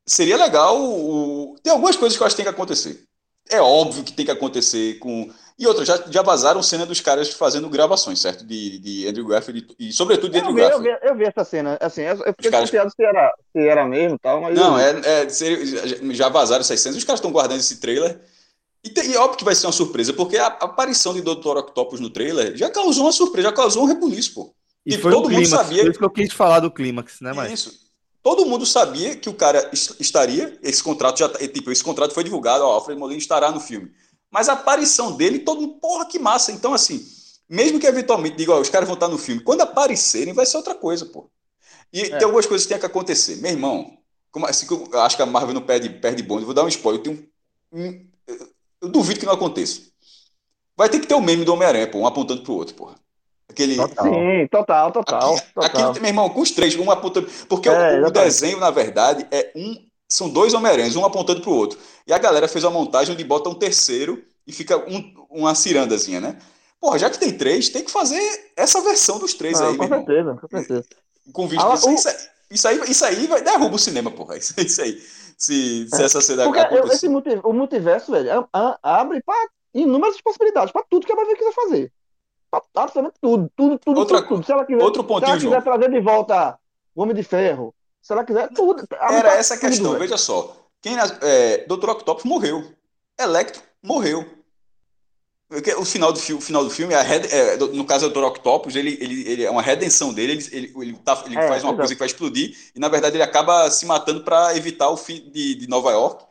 seria legal. o- Tem algumas coisas que eu acho que tem que acontecer. É óbvio que tem que acontecer com. E outra, já, já vazaram cena dos caras fazendo gravações, certo? De, de Andrew Garfield e, e sobretudo de Eu Andrew vi, eu, Garfield. vi, eu vi essa cena. Assim, eu eu fiquei caras- desconfiado se era, se era mesmo e tal, mas. Não, eu vi. é, é seria- já- vazaram essas cenas, os caras estão guardando esse trailer. E, tem, e é óbvio que vai ser uma surpresa, porque a, a aparição de Dr. Octopus no trailer já causou uma surpresa, já causou um rebuliço, pô. E Tipo, foi todo o mundo clímax. sabia- Por isso que eu quis falar do clímax, né, mas Isso. Todo mundo sabia que o cara est- estaria, esse contrato já, tá- tipo, esse contrato foi divulgado, ó, Alfred Molina estará no filme. Mas a aparição dele, todo mundo, porra, que massa. Então, assim, mesmo que eventualmente diga, ó, os caras vão estar no filme, quando aparecerem vai ser outra coisa, pô. E É. tem algumas coisas que tem que acontecer. Meu irmão, como, assim, que eu acho que a Marvel não perde, perde bonde, vou dar um spoiler. Eu, tenho, um- eu- duvido que não aconteça. Vai ter que ter o meme do Homem-Aranha, pô, um apontando pro outro, porra. Aquele, Total. Sim, total, total. Aqui, total. aqui, meu irmão, com os três, um apontando. Porque É, o- o, desenho, na verdade, é um. São dois Homem-Aranhas, um apontando pro outro. E a galera fez uma montagem onde bota um terceiro e fica um- uma cirandazinha, né? Porra, já que tem três, tem que fazer essa versão dos três Não, aí, meu com irmão. certeza, com certeza. Com vídeo. Ah, isso, o- isso, aí- isso aí, isso aí vai, derruba o cinema, porra. Isso, isso aí. Se, se essa cena Porque eu- acontecer. esse multi- o multiverso, velho, a- a- abre para inúmeras possibilidades, para tudo que a Marvel quiser fazer. Pra absolutamente tudo, tudo, tudo, Outra tudo, tudo. Se ela quiser, Outro se pontinho, ela quiser João. trazer de volta o Homem de Ferro, se ela quiser, tudo. abre Era pra essa a questão, velho. veja só. Quem, é, Dr. Octopus morreu. Electro morreu. O final do, fi- final do filme, a red- é, no caso do Dr. Octopus, ele, ele, ele é uma redenção dele, ele, ele, ele, tá- ele É, faz uma exato. coisa que vai explodir, e na verdade ele acaba se matando para evitar o fim de, de Nova York,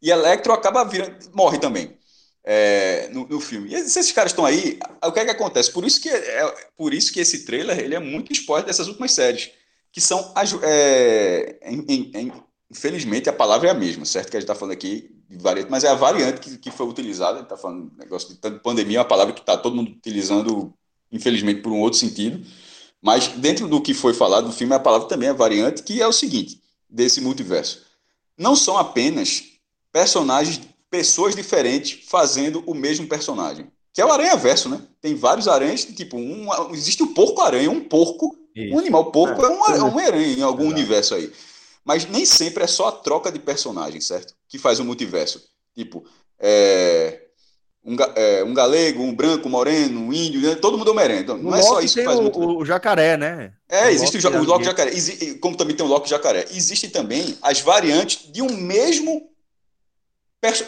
e Electro acaba virando, morre também é, no, no filme. E se esses caras estão aí, o que é que acontece? Por isso que, é, por isso que esse trailer ele é muito spoiler dessas últimas séries, que são, é, em- em- infelizmente a palavra é a mesma, certo? Que a gente está falando aqui de variante, mas é a variante que, que foi utilizada, está falando negócio de pandemia, é uma palavra que está todo mundo utilizando, infelizmente, por um outro sentido, mas dentro do que foi falado no filme, a palavra também é variante, que é o seguinte, desse multiverso. Não são apenas personagens, pessoas diferentes fazendo o mesmo personagem. Que é o aranha-verso, né? Tem vários aranhas, tipo, um, existe o porco-aranha, um porco Isso. um animal porco é, um, é um aranha em algum Exato. universo aí. Mas nem sempre é só a troca de personagens, certo? Que faz o multiverso. Tipo, é, um, é, um galego, um branco, um moreno, um índio, né? todo mundo é Homem-Aranha. Então, No não é só Loki isso que faz o o, multiverso. o jacaré, né? É, o existe o, Loki ja- o Loki jacaré. Como também tem o Loki jacaré. Existem também as variantes de um mesmo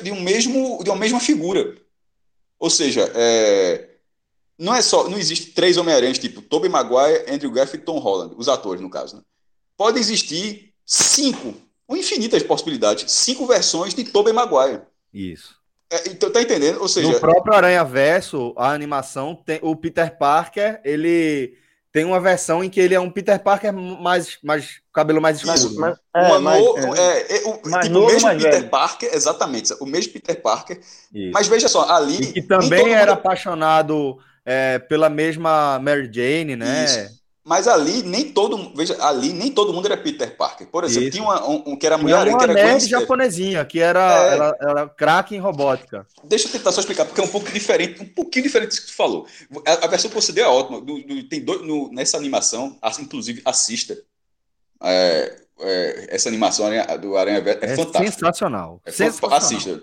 de um mesmo de uma mesma figura. Ou seja, é, não é só não existe três Homem-Aranhas tipo Tobey Maguire, Andrew Garfield e Tom Holland, os atores no caso, né? Pode existir cinco, ou infinitas possibilidades, cinco versões de Tobey Maguire. Isso. É, então tá entendendo? Ou seja, No próprio Aranha Verso, a animação tem o Peter Parker, ele tem uma versão em que ele é um Peter Parker mais, mais cabelo mais escuro. Isso, né? mas, É, uma mas- no- é. é, é, o, Mais tipo, novo, o mesmo mais Peter velho. Parker, exatamente, o mesmo Peter Parker. Isso. Mas veja só, ali. E que também era mundo- apaixonado é, pela mesma Mary Jane, né? Isso. Mas ali nem todo, veja, ali nem todo mundo era Peter Parker. Por exemplo, Isso. tinha uma- um, um que era mulher, que uma era nerd japonesinha, que era, É. craque em robótica. Deixa eu tentar só explicar, porque é um pouco diferente, um pouquinho diferente disso que tu falou. A, a versão que você deu é ótima. Do- do- tem dois, no- nessa animação, inclusive, assista. É, é, essa animação do Aranha Verso é, É, fantástica. sensacional. É sensacional. Assista.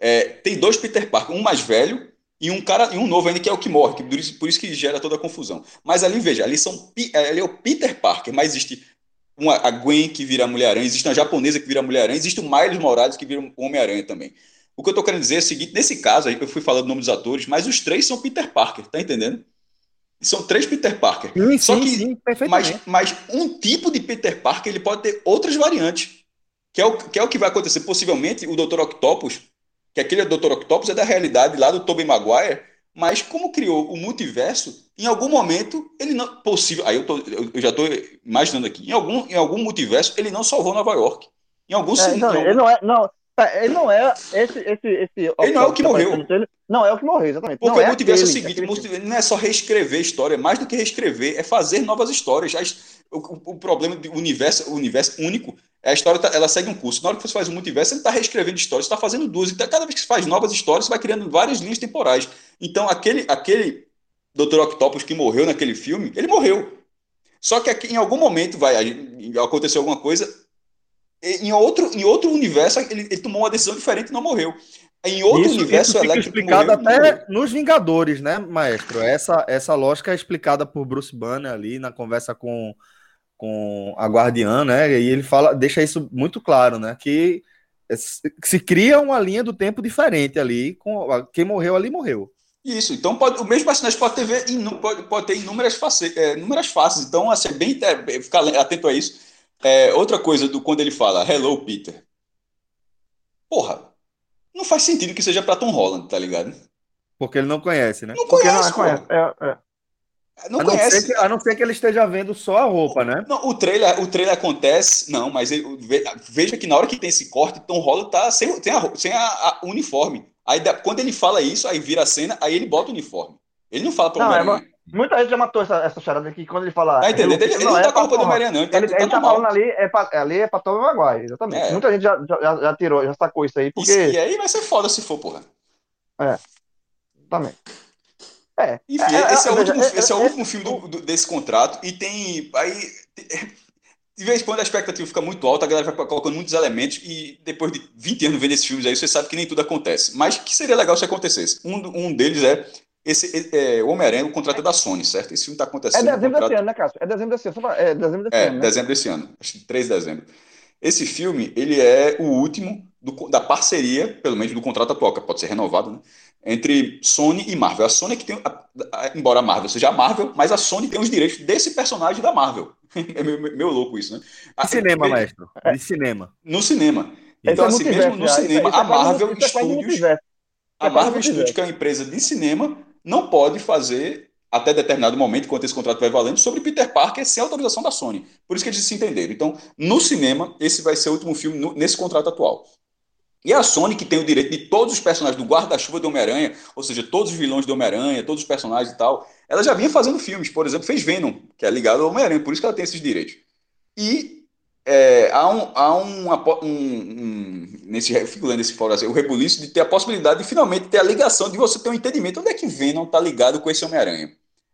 É, tem dois Peter Parker, um mais velho e um cara e um novo ainda que é o que morre, que por isso, por isso que gera toda a confusão. Mas ali veja, ali são pi- ali é o Peter Parker, mas existe uma, a Gwen que vira Mulher-Aranha, existe uma japonesa que vira Mulher-Aranha, existe o Miles Morales que vira o Homem-Aranha também. O que eu tô querendo dizer é o seguinte, nesse caso aí eu fui falando o nome dos atores, mas os três são Peter Parker, tá entendendo? São três Peter Parker. Sim, Só sim, que- sim, Mas, mas um tipo de Peter Parker ele pode ter outras variantes. Que é, o, que é o que vai acontecer. Possivelmente o Dr. Octopus, que aquele Dr. Octopus é da realidade lá do Tobey Maguire, mas como criou o multiverso, em algum momento ele não. Possível. Aí eu, tô- eu- já estou imaginando aqui. Em algum, em algum multiverso ele não salvou Nova York. Em algum É, então, em algum- ele não é. Não, ele não é esse. esse, esse Ele não é o que morreu. Não é o que morreu, exatamente. Porque não o multiverso é o aquele- seguinte, o multiverso não é só reescrever história, mais do que reescrever, é fazer novas histórias. As- O, o- problema do universo, o universo único, é a história tá- ela segue um curso. Na hora que você faz um multiverso, ele está reescrevendo histórias, está fazendo duas. Então, cada vez que você faz novas histórias, você vai criando várias linhas temporais. Então, aquele, aquele Dr. Octopus que morreu naquele filme, ele morreu. Só que aqui, em algum momento vai acontecer alguma coisa. E Em outro, em outro universo, ele, ele tomou uma decisão diferente e não morreu. Em outro Isso, universo, isso fica Electro explicado morreu, morreu. até nos Vingadores, né, maestro? Essa, essa lógica é explicada por Bruce Banner ali na conversa com, com a Guardiã, né? E ele fala, deixa isso muito claro, né? Que se cria uma linha do tempo diferente ali, com quem morreu ali morreu. Isso, então pode, o mesmo personagem pode ter, pode, pode ter inúmeras, face, é, inúmeras faces, então assim, é bem é, ficar atento a isso. É, outra coisa do quando ele fala Hello Peter. Porra, não faz sentido que seja pra Tom Holland, tá ligado? Porque ele não conhece, né? Não Porque não conhece, é, conhece. pô. É, é. Não a, não que, a não ser que ele esteja vendo só a roupa, né? Não, o trailer, o trailer acontece, não, mas ele- ve- veja que na hora que tem esse corte, Tom Holland tá sem, a, sem a- a- o uniforme. Aí quando ele fala isso, aí vira a cena, aí ele bota o uniforme. Ele não fala pra Não, é. Muita gente já matou essa, essa charada aqui quando ele fala. Tá entendendo? Ele, ele não, é tá com a roupa do. Homem-Aranha, não. Ele tá, Ele, ele ele tá tá falando ali, é pra, ali é pra Tom Maguire, exatamente. É. Muita gente já, já, já tirou, já sacou isso aí, porque. Isso- e aí vai ser foda se for, porra. Também. É. Enfim, é, esse, é, o último, esse é o é- último filme do- do- desse contrato e tem. Aí, de vez em quando a expectativa fica muito alta, a galera vai colocando muitos elementos e depois de 20 anos vendo esses filmes aí, você sabe que nem tudo acontece. Mas que seria legal se acontecesse. Um, um deles é esse é, o Homem-Aranha, o contrato é da Sony, certo? Esse filme está É acontecendo. o dezembro contrato- desse ano, né, Cássio? É dezembro desse ano. só pra- É dezembro desse É, ano, né? dezembro desse ano. Acho que 3 de dezembro. Esse filme, ele é o último do- da parceria, pelo menos do contrato atual, que pode ser renovado, né? Entre Sony e Marvel. A Sony é que tem, a- a- embora a Marvel seja a Marvel, mas a Sony tem os direitos desse personagem da Marvel. É meio, meio louco isso, né? De cinema, Ah, maestro. De cinema. No cinema. Então, é assim, mesmo no cinema, é a Marvel é Studios, a É Marvel. Studios, que é uma empresa de cinema, não pode fazer, até determinado momento, enquanto esse contrato vai valendo, sobre Peter Parker sem autorização da Sony. Por isso que eles se entenderam. Então, no cinema, esse vai ser o último filme no- nesse contrato atual. E a Sony, que tem o direito de todos os personagens do guarda-chuva do Homem-Aranha, ou seja, todos os vilões do Homem-Aranha, todos os personagens e tal, ela já vinha fazendo filmes. Por exemplo, fez Venom, que é ligado ao Homem-Aranha, por isso que ela tem esses direitos. E é, há um, há um, um, um- nesse, lendo esse fórum, assim, o rebuliço de ter a possibilidade de finalmente ter a ligação, de você ter um entendimento onde é que Venom está ligado com esse Homem-Aranha.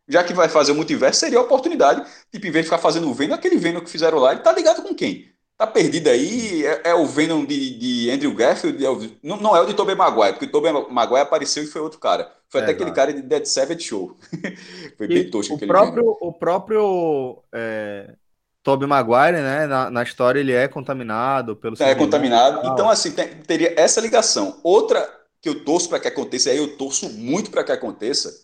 Já que vai fazer o multiverso, seria a oportunidade, tipo, em vez de ficar fazendo o Venom, aquele Venom que fizeram lá, ele tá ligado com quem? Tá perdido aí, é, é o Venom de, de Andrew Garfield, é o- não, não é o de Tobey Maguire, porque o Tobey Maguire apareceu e foi outro cara. Foi até aquele cara de Dead Savage Show. foi bem tosco o aquele Venom. próprio, o próprio é, Tobey Maguire, né? Na, na história ele é contaminado pelo É contaminado. Então, assim, tem- teria essa ligação. Outra que eu torço para que aconteça, e aí eu torço muito para que aconteça.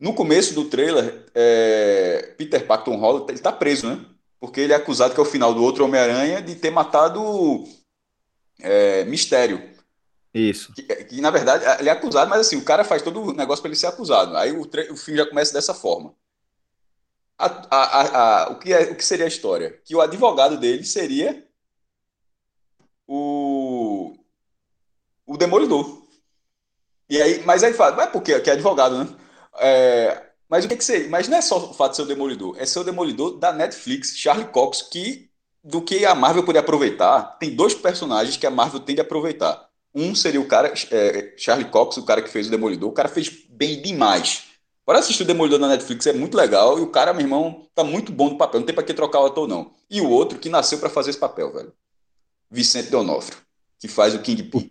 No começo do trailer, é, Peter Parker Tom Holland, ele tá preso, né? Porque ele é acusado, que é o final do outro Homem-Aranha, de ter matado é, Mistério. Isso. Que, que, na verdade, ele é acusado, mas assim, o cara faz todo o negócio para ele ser acusado. Aí o, o filme já começa dessa forma. A, a, a, o, que é, o que seria a história? Que o advogado dele seria o, o Demolidor. E aí, mas aí fala, mas por quê? Que é advogado, né? É, mas o que, que seria? Mas não é só o fato de ser o Demolidor, é ser o Demolidor da Netflix, Charlie Cox, que do que a Marvel poderia aproveitar, tem dois personagens que a Marvel tem de aproveitar. Um seria o cara, é, Charlie Cox, o cara que fez o Demolidor. O cara fez bem demais. Para assistir o Demolidor na Netflix é muito legal e o cara, meu irmão, tá muito bom no papel. Não tem para que trocar o ator, não. E o outro que nasceu para fazer esse papel, velho. Vicente Deonofrio, que faz o Kingpin.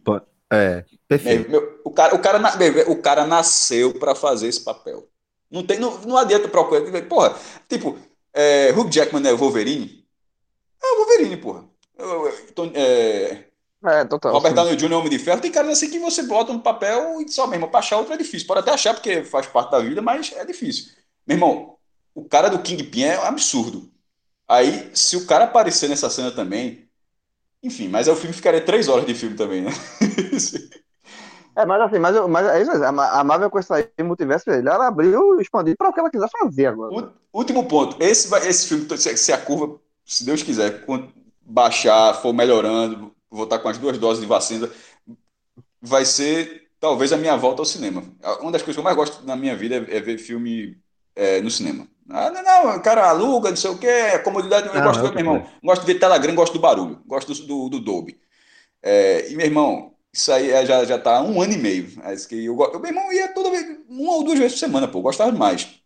É, perfeito. Meu, o, cara, o, cara, o cara nasceu para fazer esse papel. Não, tem, não, não adianta procurar. Porra, tipo, é, Hugh Jackman é o Wolverine? É o Wolverine, porra. É, é, total. Robert Downey Jr. é Homem de Ferro. Tem caras assim que você bota no papel e só mesmo. Pra achar outro é difícil. Pode até achar porque faz parte da vida, mas é difícil. Meu irmão, o cara do Kingpin é um absurdo. Aí, se o cara aparecer nessa cena também. Enfim, mas o filme ficaria três horas de filme também, né? é, mas assim, mas, mas é isso, a Marvel com essa multiverso, ela abriu, expandiu para o que ela quiser fazer agora. O, último ponto, esse, vai, esse filme, se a curva, se Deus quiser, baixar, for melhorando, vou estar com as duas doses de vacina, vai ser talvez a minha volta ao cinema. Uma das coisas que eu mais gosto na minha vida é, é ver filme é, no cinema. Ah, não, não, cara aluga, não sei o que, a comodidade. Eu gosto, meu irmão, gosto de ver tela grande, gosto do barulho, gosto do, do, do Dolby. É, e, meu irmão, isso aí é, já, já tá um ano e meio. É que eu, eu, meu irmão ia toda vez, uma ou duas vezes por semana, pô, gostava demais.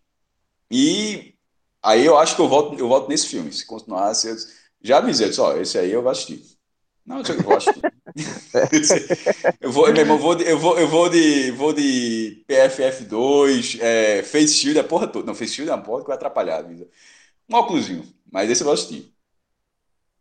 E aí eu acho que eu volto, eu volto nesse filme. Se continuar, se, já avisei, disse, ó, esse aí eu vou assistir. Não, eu gosto. eu vou, meu irmão, vou de, eu vou, eu vou de, vou de PFF2, é, Face Shield, a porra toda. Não, Face Shield é uma porra que vai atrapalhar a vida. Um óculosinho, mas esse eu vou assistir.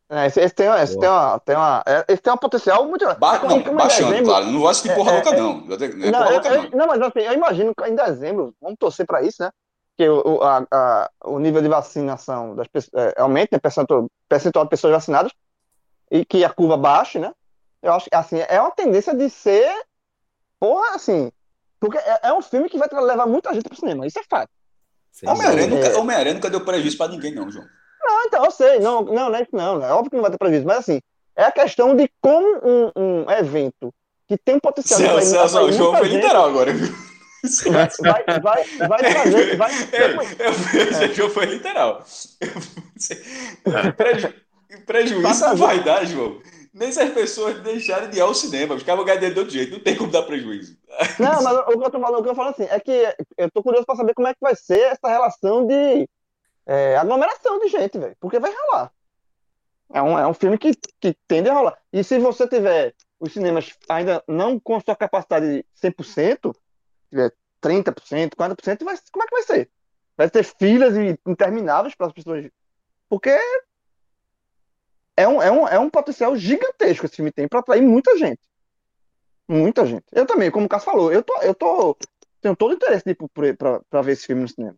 É, esse, esse, tem, esse, tem uma, tem uma, é, esse tem um potencial muito. Ba não, como baixando, dezembro, claro. Não vou assistir porra é, louca, é, não. Não, é não, louca, eu, não. não, mas assim, eu imagino que em dezembro, vamos torcer para isso, né? Que o, a, a, o nível de vacinação das pessoas é, aumente, né? Percentual, percentual de pessoas vacinadas e que a curva baixe, né? Eu acho que assim, é uma tendência de ser, porra, assim, porque é, é um filme que vai levar muita gente pro cinema, isso é fato. Homem-Aranha nunca, é... Homem nunca deu prejuízo para ninguém, não, João. Não, então, eu sei, não, não, não, é não, é óbvio que não vai ter prejuízo, mas assim, é a questão de como um, um evento que tem um potencial Celso, de Celso, o João foi literal agora, viu? Vai, vai, vai, vai trazer. Vai, eu, eu, João foi literal. Preju, prejuízo não vai dar, João nem se as pessoas deixarem de ir ao cinema, os caras vão ganhar dinheiro de outro jeito, não tem como dar prejuízo. Não, mas o que eu tô falando, o que eu falo assim, é que eu tô curioso para saber como é que vai ser essa relação de é, aglomeração de gente, velho, porque vai rolar. É um, é um filme que, que tende a rolar. E se você tiver os cinemas ainda não com a sua capacidade 100%, tiver 30%, 40%, vai, como é que vai ser? Vai ter filas intermináveis para as pessoas. Porque é um, é um, é um potencial gigantesco esse filme tem para atrair muita gente. Muita gente. Eu também, como o Cássio falou, eu tô, eu tô tenho todo o interesse de ir para ver esse filme no cinema.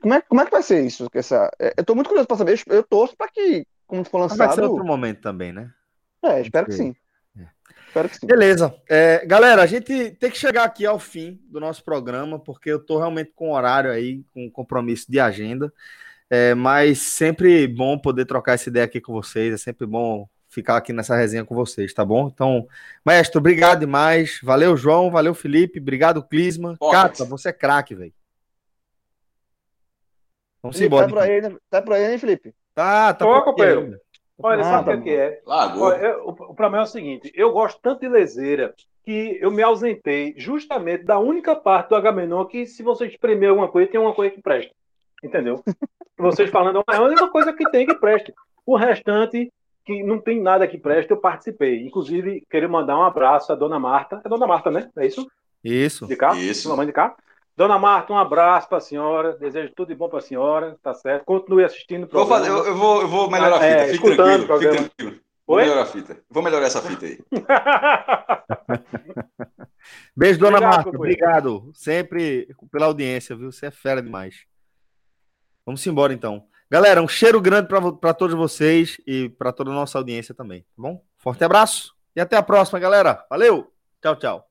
Como é, como é que vai ser isso? Essa, é, eu tô muito curioso para saber. Eu torço para que, como for lançado. Vai ser outro momento também, né? É, espero que sim. É. Espero que sim. Beleza. É, galera, a gente tem que chegar aqui ao fim do nosso programa, porque eu tô realmente com horário aí, com compromisso de agenda. É, mas sempre bom poder trocar essa ideia aqui com vocês, é sempre bom ficar aqui nessa resenha com vocês, tá bom? Então, maestro, obrigado demais. Valeu, João, valeu, Felipe, obrigado, Clisma. Cata, você é craque, velho. Vamos Felipe, embora. Tá por, aí, né? tá por aí, hein, Felipe? Tá, tá Ô, companheiro. Olha, sabe o que é? Olha, eu, o, o problema é o seguinte: eu gosto tanto de lezeira que eu me ausentei justamente da única parte do Agamenon que, se você espremer alguma coisa, tem uma coisa que presta. Entendeu? Vocês falando, é a única coisa que tem que preste. O restante, que não tem nada que preste, eu participei. Inclusive, queria mandar um abraço à dona Marta. É dona Marta, né? É isso? Isso. De cá? Isso. Mamãe de cá? Dona Marta, um abraço para a senhora. Desejo tudo de bom para a senhora. Tá certo. Continue assistindo. Vou fazer, eu, eu, vou, eu vou melhorar a fita. É, fique tranquilo. Fique tranquilo. Vou melhorar a fita. Vou melhorar essa fita aí. Beijo, dona obrigado, Marta. Obrigado. Sempre pela audiência, viu? Você é fera demais. Vamos embora então. Galera, um cheiro grande para todos vocês e para toda a nossa audiência também, tá bom? Forte abraço e até a próxima, galera. Valeu! Tchau, tchau.